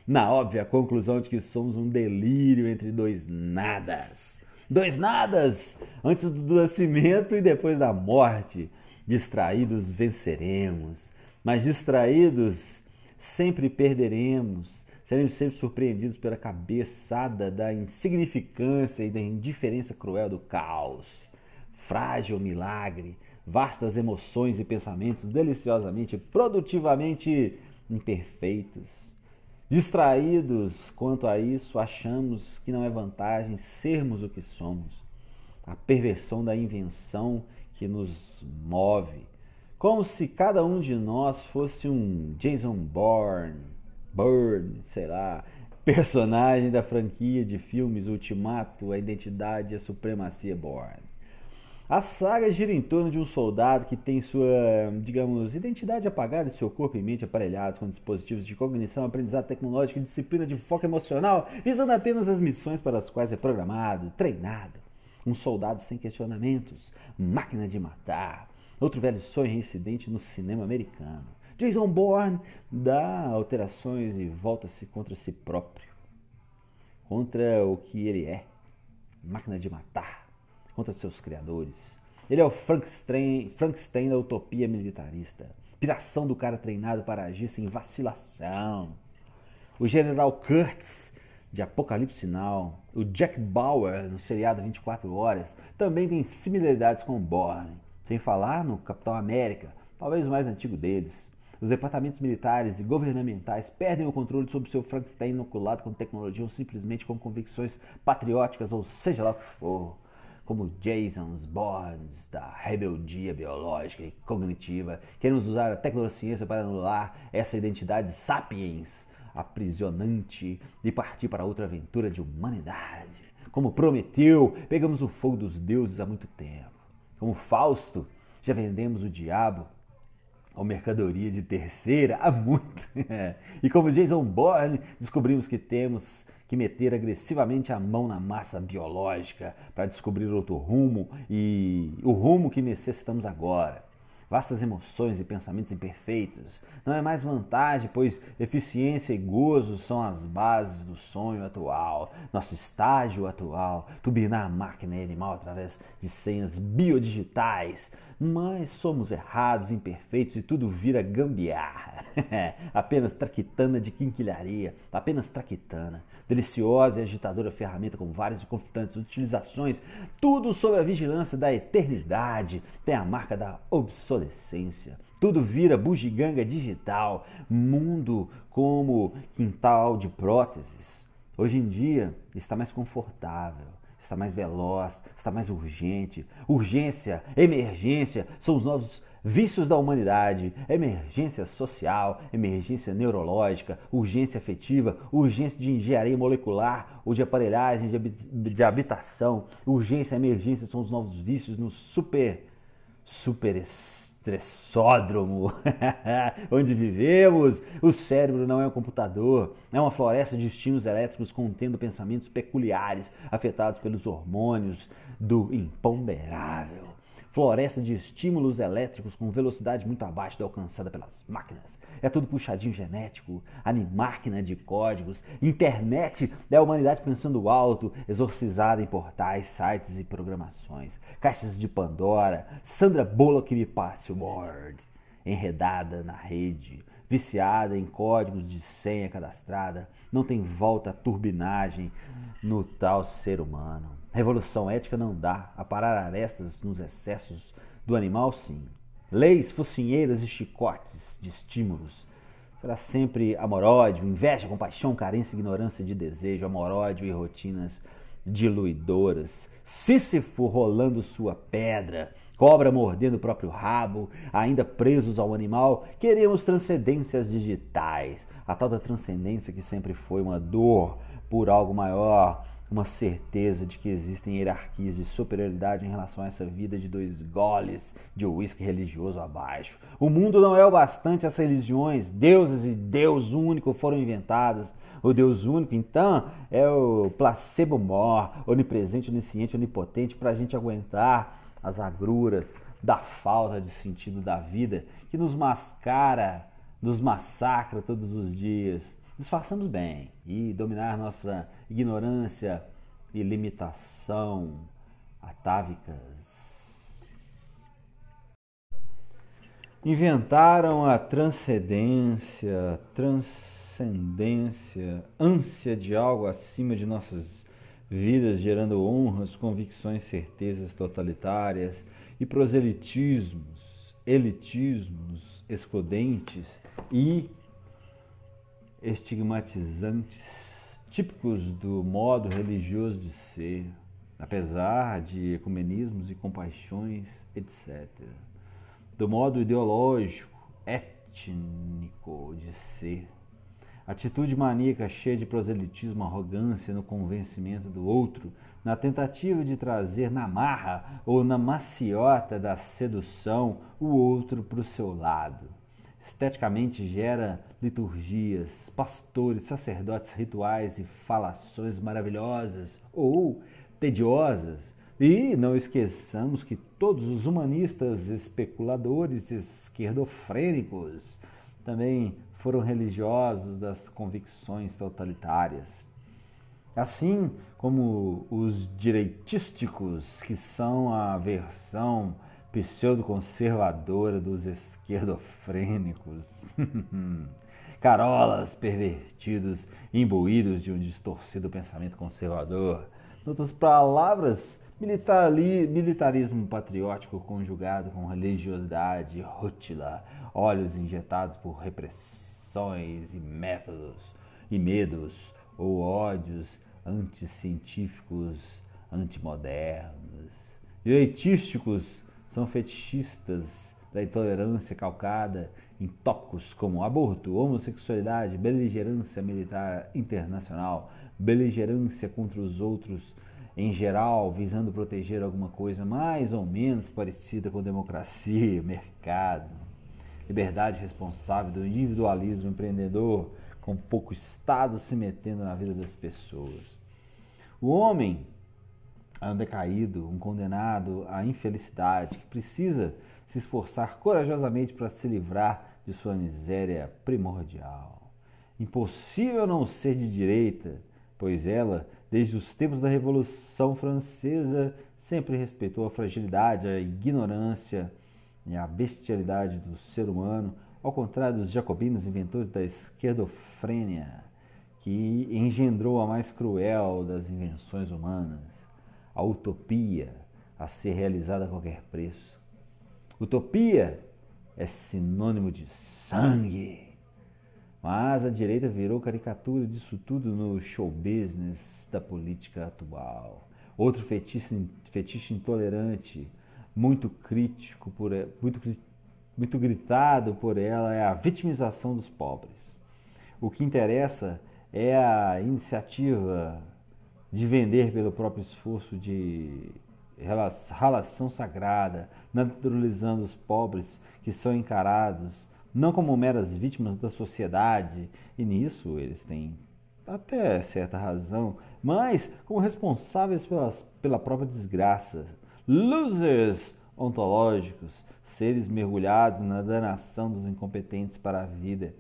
A: Na óbvia conclusão de que somos um delírio entre dois nadas. Dois nadas antes do nascimento e depois da morte. Distraídos venceremos, mas distraídos sempre perderemos. seremos sempre surpreendidos pela cabeçada da insignificância e da indiferença cruel do caos. Frágil milagre, vastas emoções e pensamentos deliciosamente, produtivamente imperfeitos. Distraídos quanto a isso, achamos que não é vantagem sermos o que somos. A perversão da invenção que nos move, como se cada um de nós fosse um Jason Bourne, Bourne, sei lá, personagem da franquia de filmes Ultimato, a identidade e a supremacia Bourne. A saga gira em torno de um soldado que tem sua, digamos, identidade apagada e seu corpo e mente aparelhados com dispositivos de cognição, aprendizado tecnológico e disciplina de foco emocional, visando apenas as missões para as quais é programado, treinado. Um soldado sem questionamentos, máquina de matar. Outro velho sonho reincidente no cinema americano. Jason Bourne dá alterações e volta-se contra si próprio, contra o que ele é, máquina de matar contra seus criadores. Ele é o Frankenstein, Frankenstein da utopia militarista. Piração do cara treinado para agir sem vacilação. O General Kurtz, de Apocalipse Sinal. O Jack Bauer, no seriado 24 Horas, também tem similaridades com o Bourne. Sem falar no Capitão América, talvez o mais antigo deles. Os departamentos militares e governamentais perdem o controle sobre seu Frankenstein inoculado com tecnologia ou simplesmente com convicções patrióticas, ou seja lá o que for como Jason's Bonds, da rebeldia biológica e cognitiva. Queremos usar a tecnologia para anular essa identidade sapiens aprisionante e partir para outra aventura de humanidade. Como prometeu, pegamos o fogo dos deuses há muito tempo. Como Fausto, já vendemos o diabo ou mercadoria de terceira há muito. e como Jason Bourne, descobrimos que temos que meter agressivamente a mão na massa biológica para descobrir outro rumo e o rumo que necessitamos agora. Vastas emoções e pensamentos imperfeitos. Não é mais vantagem, pois eficiência e gozo são as bases do sonho atual, nosso estágio atual, turbinar a máquina e animal através de senhas biodigitais. Mas somos errados, imperfeitos e tudo vira gambiarra. apenas traquitana de quinquilharia, apenas traquitana deliciosa e agitadora ferramenta com várias e conflitantes utilizações, tudo sob a vigilância da eternidade, tem a marca da obsolescência. Tudo vira bugiganga digital, mundo como quintal de próteses. Hoje em dia está mais confortável, está mais veloz, está mais urgente. Urgência, emergência são os novos vícios da humanidade, emergência social, emergência neurológica, urgência afetiva, urgência de engenharia molecular ou de aparelhagem de habitação, urgência emergência são os novos vícios no super, super estressódromo onde vivemos. O cérebro não é um computador, é uma floresta de estímulos elétricos contendo pensamentos peculiares afetados pelos hormônios do imponderável floresta de estímulos elétricos com velocidade muito abaixo da alcançada pelas máquinas. É tudo puxadinho genético, máquina de códigos, internet da humanidade pensando alto, exorcizada em portais, sites e programações, caixas de Pandora, Sandra Bullock me passe o board, enredada na rede, viciada em códigos de senha cadastrada, não tem volta a turbinagem no tal ser humano. Revolução ética não dá. A parar arestas nos excessos do animal, sim. Leis, focinheiras e chicotes de estímulos. Será sempre amor-ódio, inveja, compaixão, carência, ignorância de desejo, amor-ódio e rotinas diluidoras. Sísifo rolando sua pedra, cobra mordendo o próprio rabo, ainda presos ao animal, queremos transcendências digitais. A tal da transcendência que sempre foi uma dor por algo maior, uma certeza de que existem hierarquias de superioridade em relação a essa vida de dois goles de uísque religioso abaixo. O mundo não é o bastante, as religiões, deuses e Deus único foram inventadas. O Deus único, então, é o placebo mor, onipresente, onisciente, onipotente, para a gente aguentar as agruras da falta de sentido da vida que nos mascara, nos massacra todos os dias disfarçamos bem e dominar nossa ignorância e limitação atávicas. Inventaram a transcendência, trans transcendência, ânsia de algo acima de nossas vidas, gerando honras, convicções, certezas totalitárias e proselitismos, elitismos excludentes e estigmatizantes, típicos do modo religioso de ser, apesar de ecumenismos e compaixões, etc. Do modo ideológico, étnico de ser. Atitude maníaca cheia de proselitismo, arrogância no convencimento do outro, na tentativa de trazer na marra ou na maciota da sedução o outro para o seu lado. Esteticamente gera liturgias, pastores, sacerdotes, rituais e falações maravilhosas ou tediosas. E não esqueçamos que todos os humanistas, especuladores, esquerdofrênicos também foram religiosos das convicções totalitárias. Assim como os direitísticos, que são a versão pseudo-conservadora dos esquerdofrênicos. Carolas pervertidos, imbuídos de um distorcido pensamento conservador. Em outras palavras, militarismo patriótico conjugado com religiosidade rútila, olhos injetados por repressões e métodos e medos ou ódios anticientíficos, antimodernos, direitísticos são fetichistas da intolerância calcada em tópicos como aborto, homossexualidade, beligerância militar internacional, beligerância contra os outros em geral, visando proteger alguma coisa mais ou menos parecida com democracia, mercado, liberdade responsável do individualismo empreendedor, com pouco Estado se metendo na vida das pessoas. O homem a um decaído, um condenado à infelicidade, que precisa se esforçar corajosamente para se livrar de sua miséria primordial. Impossível não ser de direita, pois ela, desde os tempos da Revolução Francesa, sempre respeitou a fragilidade, a ignorância e a bestialidade do ser humano, ao contrário dos jacobinos inventores da esquerdofrênia, que engendrou a mais cruel das invenções humanas a utopia a ser realizada a qualquer preço. Utopia é sinônimo de sangue. Mas a direita virou caricatura disso tudo no show business da política atual. Outro fetiche, fetiche intolerante, muito crítico por muito, muito gritado por ela é a vitimização dos pobres. O que interessa é a iniciativa de vender pelo próprio esforço de relação sagrada, naturalizando os pobres que são encarados não como meras vítimas da sociedade, e nisso eles têm até certa razão, mas como responsáveis pelas, pela própria desgraça. Losers ontológicos, seres mergulhados na danação dos incompetentes para a vida,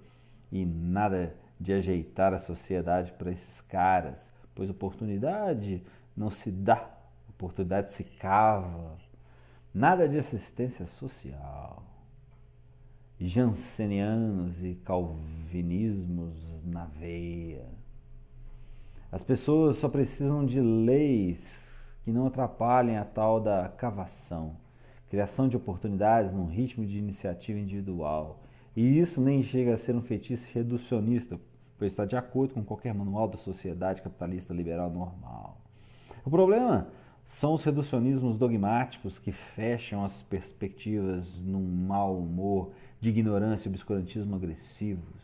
A: e nada de ajeitar a sociedade para esses caras pois oportunidade não se dá, oportunidade se cava. Nada de assistência social. Jansenianos e calvinismos na veia. As pessoas só precisam de leis que não atrapalhem a tal da cavação, criação de oportunidades num ritmo de iniciativa individual. E isso nem chega a ser um feitiço reducionista, pois está de acordo com qualquer manual da sociedade capitalista liberal normal. O problema são os reducionismos dogmáticos que fecham as perspectivas num mau humor de ignorância e obscurantismo agressivos.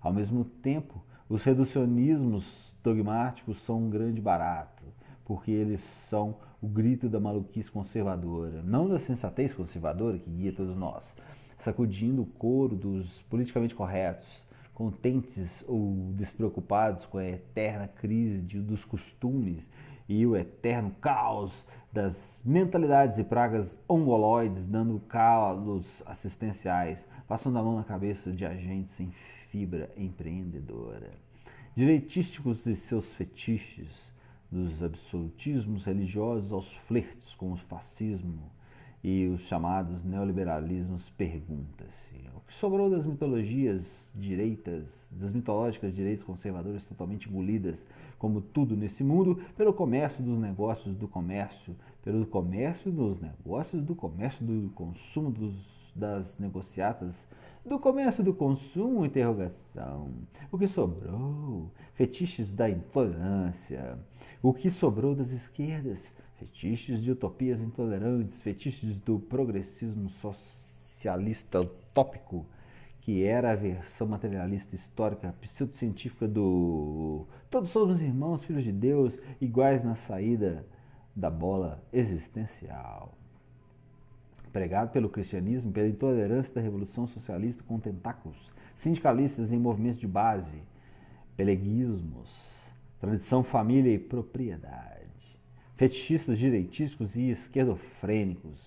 A: Ao mesmo tempo, os reducionismos dogmáticos são um grande barato, porque eles são o grito da maluquice conservadora, não da sensatez conservadora que guia todos nós, sacudindo o couro dos politicamente corretos, contentes ou despreocupados com a eterna crise de, dos costumes e o eterno caos das mentalidades e pragas ongoloides dando calos assistenciais, passando a mão na cabeça de agentes sem fibra empreendedora. Direitísticos de seus fetiches, dos absolutismos religiosos aos flertes com o fascismo e os chamados neoliberalismos pergunta-se. O que sobrou das mitologias direitas, das mitológicas direitas conservadoras totalmente engolidas, como tudo nesse mundo, pelo comércio dos negócios do comércio, pelo comércio dos negócios do comércio do consumo dos, das negociatas, do comércio do consumo, interrogação. O que sobrou? Fetiches da intolerância. O que sobrou das esquerdas? Fetiches de utopias intolerantes, fetiches do progressismo socialista utópico, que era a versão materialista histórica pseudocientífica do todos somos irmãos, filhos de Deus, iguais na saída da bola existencial. Pregado pelo cristianismo, pela intolerância da revolução socialista com tentáculos, sindicalistas em movimentos de base, peleguismos, tradição, família e propriedade fetichistas direitísticos e esquerdofrênicos.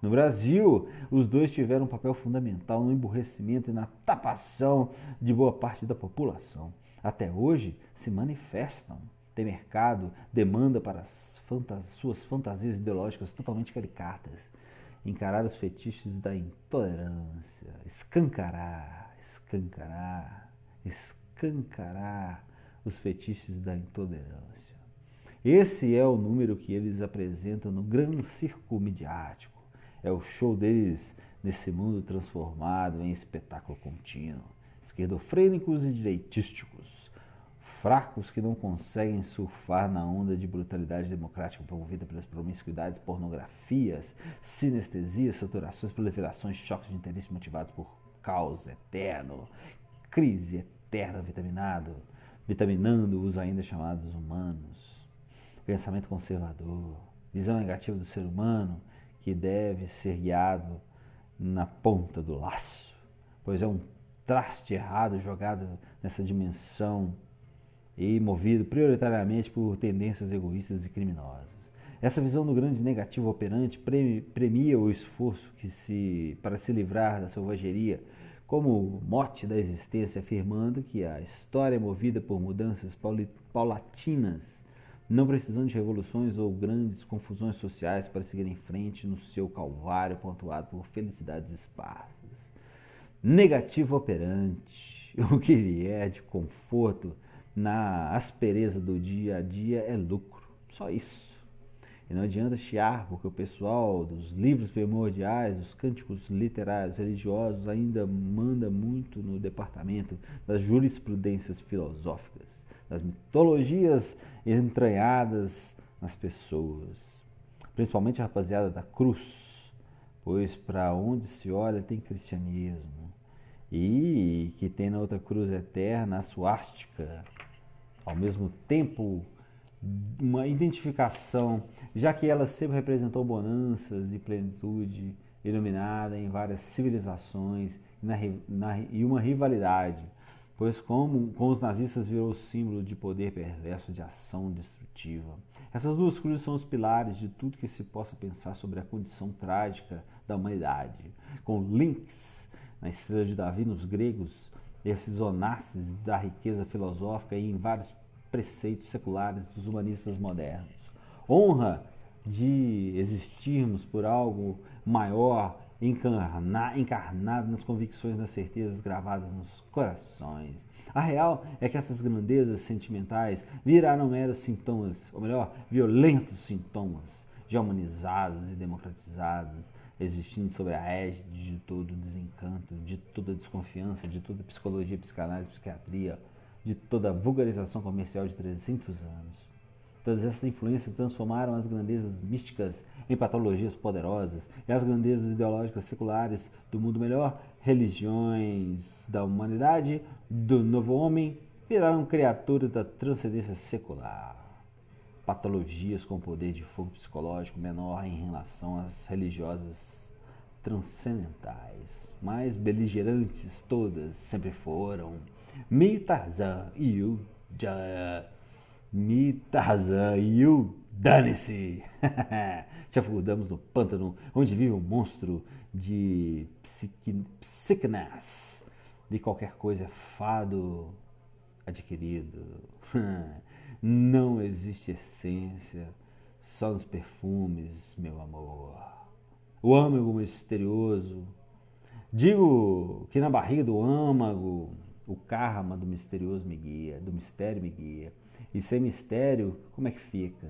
A: No Brasil, os dois tiveram um papel fundamental no emburrecimento e na tapação de boa parte da população. Até hoje se manifestam, tem mercado, demanda para suas fantasias ideológicas totalmente caricatas. Encarar os fetiches da intolerância, escancarar, escancarar, escancarar os fetiches da intolerância. Esse é o número que eles apresentam no grande circo midiático. É o show deles nesse mundo transformado em espetáculo contínuo. Esquerdofrênicos e direitísticos, fracos que não conseguem surfar na onda de brutalidade democrática promovida pelas promiscuidades, pornografias, sinestesias, saturações, proliferações, choques de interesse motivados por caos eterno, crise eterna vitaminado, vitaminando os ainda chamados humanos pensamento conservador, visão negativa do ser humano que deve ser guiado na ponta do laço, pois é um traste errado jogado nessa dimensão e movido prioritariamente por tendências egoístas e criminosas. Essa visão do grande negativo operante premia o esforço que se para se livrar da selvageria como mote da existência, afirmando que a história é movida por mudanças paulatinas não precisando de revoluções ou grandes confusões sociais para seguir em frente no seu calvário pontuado por felicidades esparsas. Negativo operante, o que vier de conforto na aspereza do dia a dia é lucro, só isso. E não adianta chiar, porque o pessoal dos livros primordiais, dos cânticos literários religiosos ainda manda muito no departamento das jurisprudências filosóficas das mitologias entranhadas nas pessoas, principalmente a rapaziada da cruz, pois para onde se olha tem cristianismo e que tem na outra cruz eterna a suástica, ao mesmo tempo uma identificação, já que ela sempre representou bonanças e plenitude iluminada em várias civilizações na, na, e uma rivalidade pois como com os nazistas virou símbolo de poder perverso de ação destrutiva. Essas duas cruzes são os pilares de tudo que se possa pensar sobre a condição trágica da humanidade, com links na estrela de Davi nos gregos, esses onassis da riqueza filosófica e em vários preceitos seculares dos humanistas modernos. Honra de existirmos por algo maior encarnar, encarnado nas convicções, nas certezas gravadas nos corações. A real é que essas grandezas sentimentais viraram meros sintomas, ou melhor, violentos sintomas, já humanizados e democratizados, existindo sobre a égide de todo desencanto, de toda desconfiança, de toda psicologia, psicanálise, psiquiatria, de toda vulgarização comercial de 300 anos. Todas essas influências transformaram as grandezas místicas em patologias poderosas e as grandezas ideológicas seculares do mundo melhor, religiões da humanidade, do novo homem, viraram criaturas da transcendência secular. Patologias com poder de fogo psicológico menor em relação às religiosas transcendentais, mais beligerantes todas sempre foram. Mi Tarzan e o Mi Tarzan e o Dane-se! Te afundamos no pântano onde vive um monstro de psiqueness. De qualquer coisa fado adquirido. Não existe essência, só nos perfumes, meu amor. o âmago misterioso. Digo que na barriga do âmago, o karma do misterioso me guia, do mistério me guia. E sem mistério, como é que fica?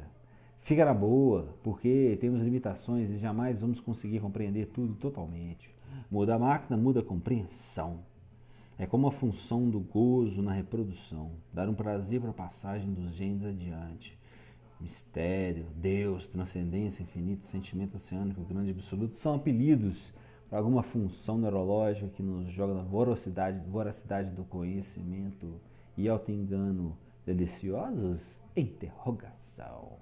A: Fica na boa, porque temos limitações e jamais vamos conseguir compreender tudo totalmente. Muda a máquina, muda a compreensão. É como a função do gozo na reprodução, dar um prazer para a passagem dos genes adiante. Mistério, Deus, transcendência infinita, sentimento oceânico, grande absoluto são apelidos para alguma função neurológica que nos joga na voracidade, voracidade do conhecimento e auto-engano deliciosos? Interrogação.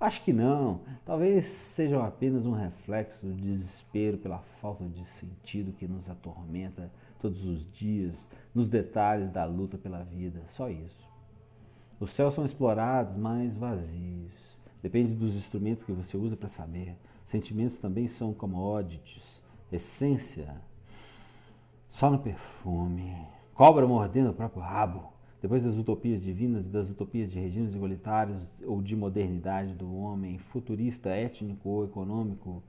A: Acho que não. Talvez sejam apenas um reflexo do desespero pela falta de sentido que nos atormenta todos os dias, nos detalhes da luta pela vida. Só isso. Os céus são explorados, mas vazios. Depende dos instrumentos que você usa para saber. Sentimentos também são commodities, essência. Só no perfume. Cobra mordendo o próprio rabo. Depois das utopias divinas e das utopias de regimes igualitários ou de modernidade do homem futurista, étnico ou econômico,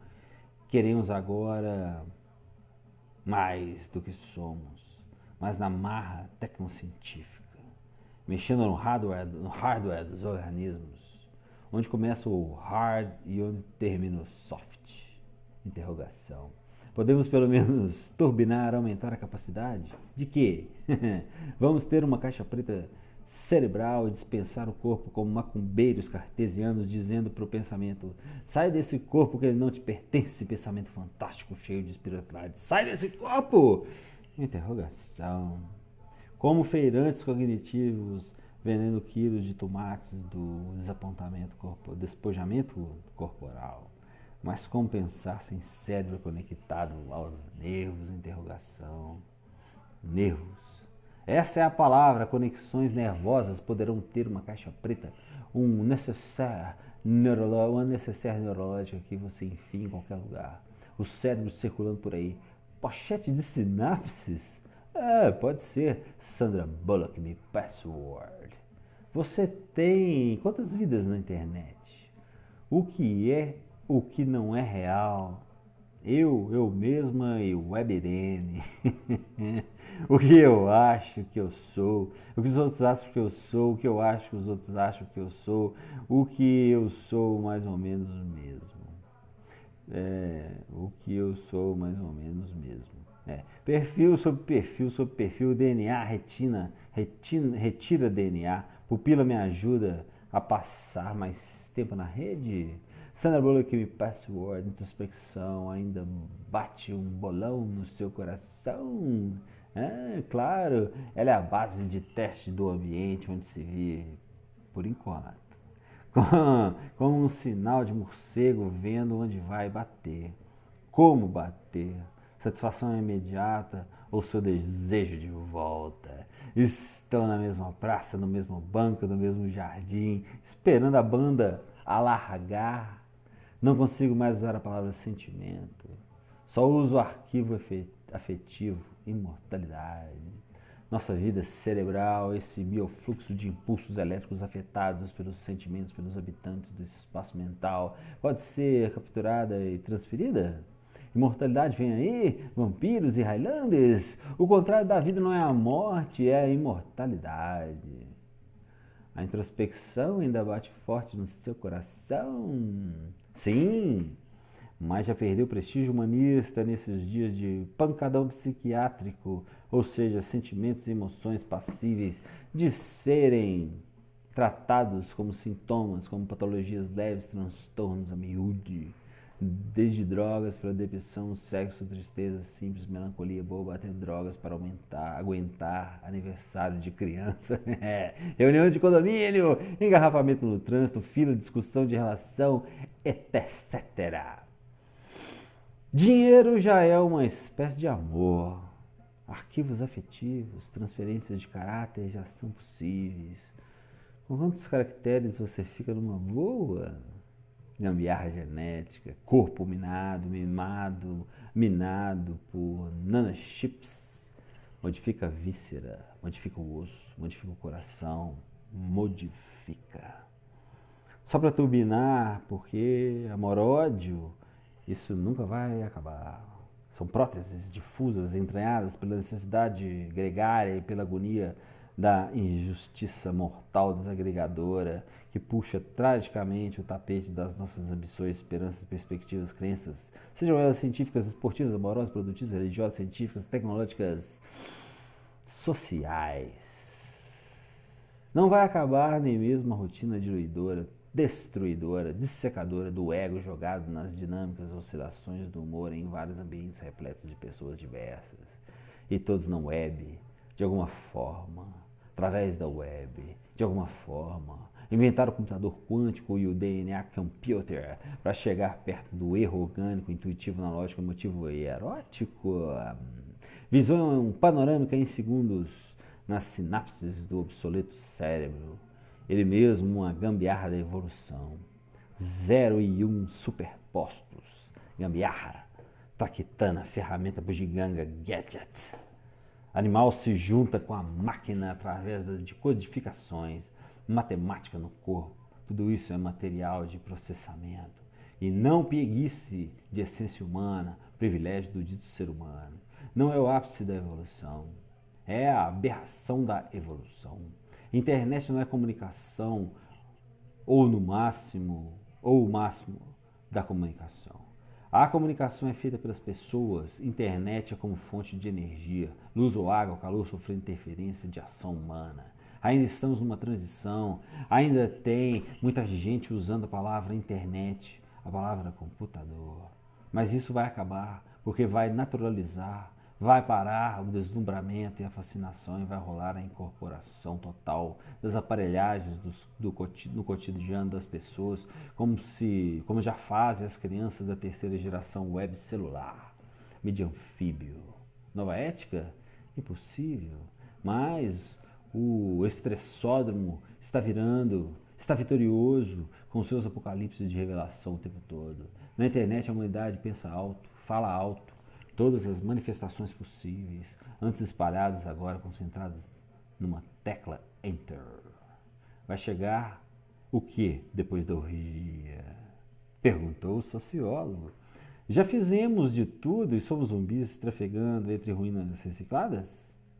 A: queremos agora mais do que somos, mas na marra tecnocientífica mexendo no hardware, no hardware dos organismos, onde começa o hard e onde termina o soft. Interrogação. Podemos pelo menos turbinar, aumentar a capacidade? De quê? Vamos ter uma caixa preta cerebral e dispensar o corpo como macumbeiros cartesianos dizendo para o pensamento: sai desse corpo que ele não te pertence, pensamento fantástico cheio de espiritualidade. Sai desse corpo! Interrogação como feirantes cognitivos vendendo quilos de tomates do desapontamento, corpo, despojamento corporal, mas como pensar sem cérebro conectado aos nervos, interrogação, nervos. Essa é a palavra, conexões nervosas poderão ter uma caixa preta, um necessaire neurológico, uma necessaire neurológica que você enfia em qualquer lugar. O cérebro circulando por aí, pochete de sinapses é, pode ser. Sandra Bullock me password. Você tem quantas vidas na internet? O que é, o que não é real? Eu, eu mesma e o WebDM. o que eu acho que eu sou, o que os outros acham que eu sou, o que eu acho que os outros acham que eu sou, o que eu sou mais ou menos mesmo. É, o que eu sou mais ou menos mesmo. É. Perfil sobre perfil sobre perfil, DNA, retina, retina, retira DNA, pupila me ajuda a passar mais tempo na rede. Sandra Bullock me password, introspecção, ainda bate um bolão no seu coração. É, claro, ela é a base de teste do ambiente onde se vive, por enquanto. Como um sinal de morcego vendo onde vai bater. Como bater satisfação imediata ou seu desejo de volta. Estão na mesma praça, no mesmo banco, no mesmo jardim, esperando a banda alargar. Não consigo mais usar a palavra sentimento. Só uso o arquivo afetivo, imortalidade. Nossa vida cerebral, esse biofluxo de impulsos elétricos afetados pelos sentimentos, pelos habitantes desse espaço mental, pode ser capturada e transferida? Imortalidade vem aí, vampiros e Highlanders. O contrário da vida não é a morte, é a imortalidade. A introspecção ainda bate forte no seu coração. Sim, mas já perdeu prestígio humanista nesses dias de pancadão psiquiátrico, ou seja, sentimentos e emoções passíveis de serem tratados como sintomas, como patologias leves, transtornos a miúde desde drogas para depressão, sexo, tristeza, simples melancolia boba, até drogas para aumentar, aguentar aniversário de criança, é, reunião de condomínio, engarrafamento no trânsito, fila, discussão de relação, etc. Dinheiro já é uma espécie de amor. Arquivos afetivos, transferências de caráter já são possíveis. Com quantos caracteres você fica numa boa? gambiarra genética, corpo minado, mimado, minado por nanochips, modifica a víscera, modifica o osso, modifica o coração, modifica. Só para turbinar, porque amor-ódio Isso nunca vai acabar. São próteses difusas, entranhadas pela necessidade gregária e pela agonia da injustiça mortal desagregadora que puxa tragicamente o tapete das nossas ambições, esperanças, perspectivas, crenças, sejam elas científicas, esportivas, amorosas, produtivas, religiosas, científicas, tecnológicas, sociais. Não vai acabar nem mesmo a rotina diluidora, destruidora, dissecadora do ego jogado nas dinâmicas oscilações do humor em vários ambientes repletos de pessoas diversas. E todos na web, de alguma forma, através da web, de alguma forma, inventaram o computador quântico e o DNA computer para chegar perto do erro orgânico, intuitivo, analógico, emotivo e erótico. Visão panorâmica em segundos nas sinapses do obsoleto cérebro. Ele mesmo uma gambiarra da evolução. Zero e um superpostos. Gambiarra, traquitana, ferramenta bugiganga, gadget. Animal se junta com a máquina através de codificações, matemática no corpo. Tudo isso é material de processamento. E não preguice de essência humana, privilégio do dito ser humano. Não é o ápice da evolução, é a aberração da evolução. Internet não é comunicação, ou no máximo, ou o máximo da comunicação. A comunicação é feita pelas pessoas, internet é como fonte de energia, luz ou água, calor sofrendo interferência de ação humana. Ainda estamos numa transição, ainda tem muita gente usando a palavra internet, a palavra computador. Mas isso vai acabar, porque vai naturalizar Vai parar o deslumbramento e a fascinação e vai rolar a incorporação total das aparelhagens do, no cotidiano das pessoas, como, se, como já fazem as crianças da terceira geração web celular, mídia anfíbio. Nova ética? Impossível. Mas o estressódromo está virando, está vitorioso com seus apocalipses de revelação o tempo todo. Na internet a humanidade pensa alto, fala alto, todas as manifestações possíveis, antes espalhadas, agora concentradas numa tecla Enter. Vai chegar o que depois da orgia? Perguntou o sociólogo. Já fizemos de tudo e somos zumbis trafegando entre ruínas recicladas?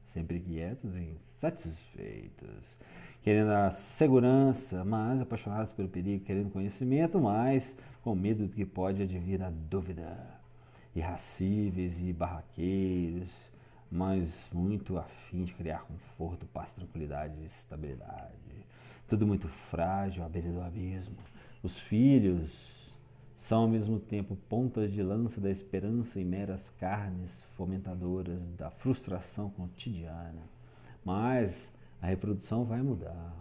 A: Sempre quietos e insatisfeitos. Querendo a segurança, mas apaixonados pelo perigo, querendo conhecimento, mas com medo do que pode advir a dúvida irracíveis e barraqueiros, mas muito afim de criar conforto, paz, tranquilidade e estabilidade. Tudo muito frágil, à beira do abismo. Os filhos são ao mesmo tempo pontas de lança da esperança e meras carnes fomentadoras da frustração cotidiana. Mas a reprodução vai mudar.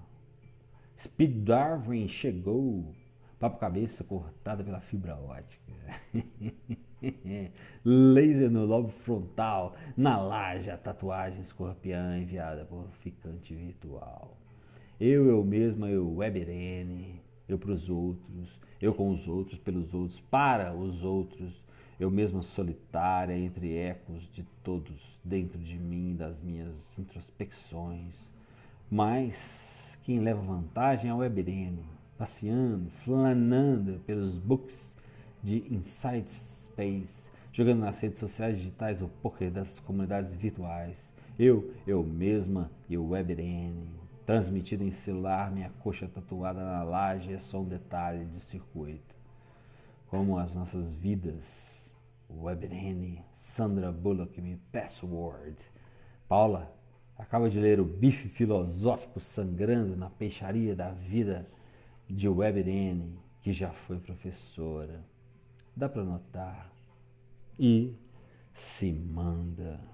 A: Speed Darwin chegou, papo cabeça cortada pela fibra ótica. Laser no lobo frontal, na laje tatuagem escorpião enviada por ficante virtual. Eu, eu mesma, eu Weberene, eu para os outros, eu com os outros, pelos outros, para os outros, eu mesma solitária entre ecos de todos dentro de mim, das minhas introspecções. Mas quem leva vantagem é o Weberene, passeando, flanando pelos books de insights Jogando nas redes sociais digitais o poker das comunidades virtuais. Eu, eu mesma e o WebRN, transmitido em celular, minha coxa tatuada na laje é só um detalhe de circuito. Como as nossas vidas, WebRN, Sandra Bullock, me password. Paula, acaba de ler o bife filosófico sangrando na peixaria da vida de WebRN, que já foi professora dá para notar, e se manda.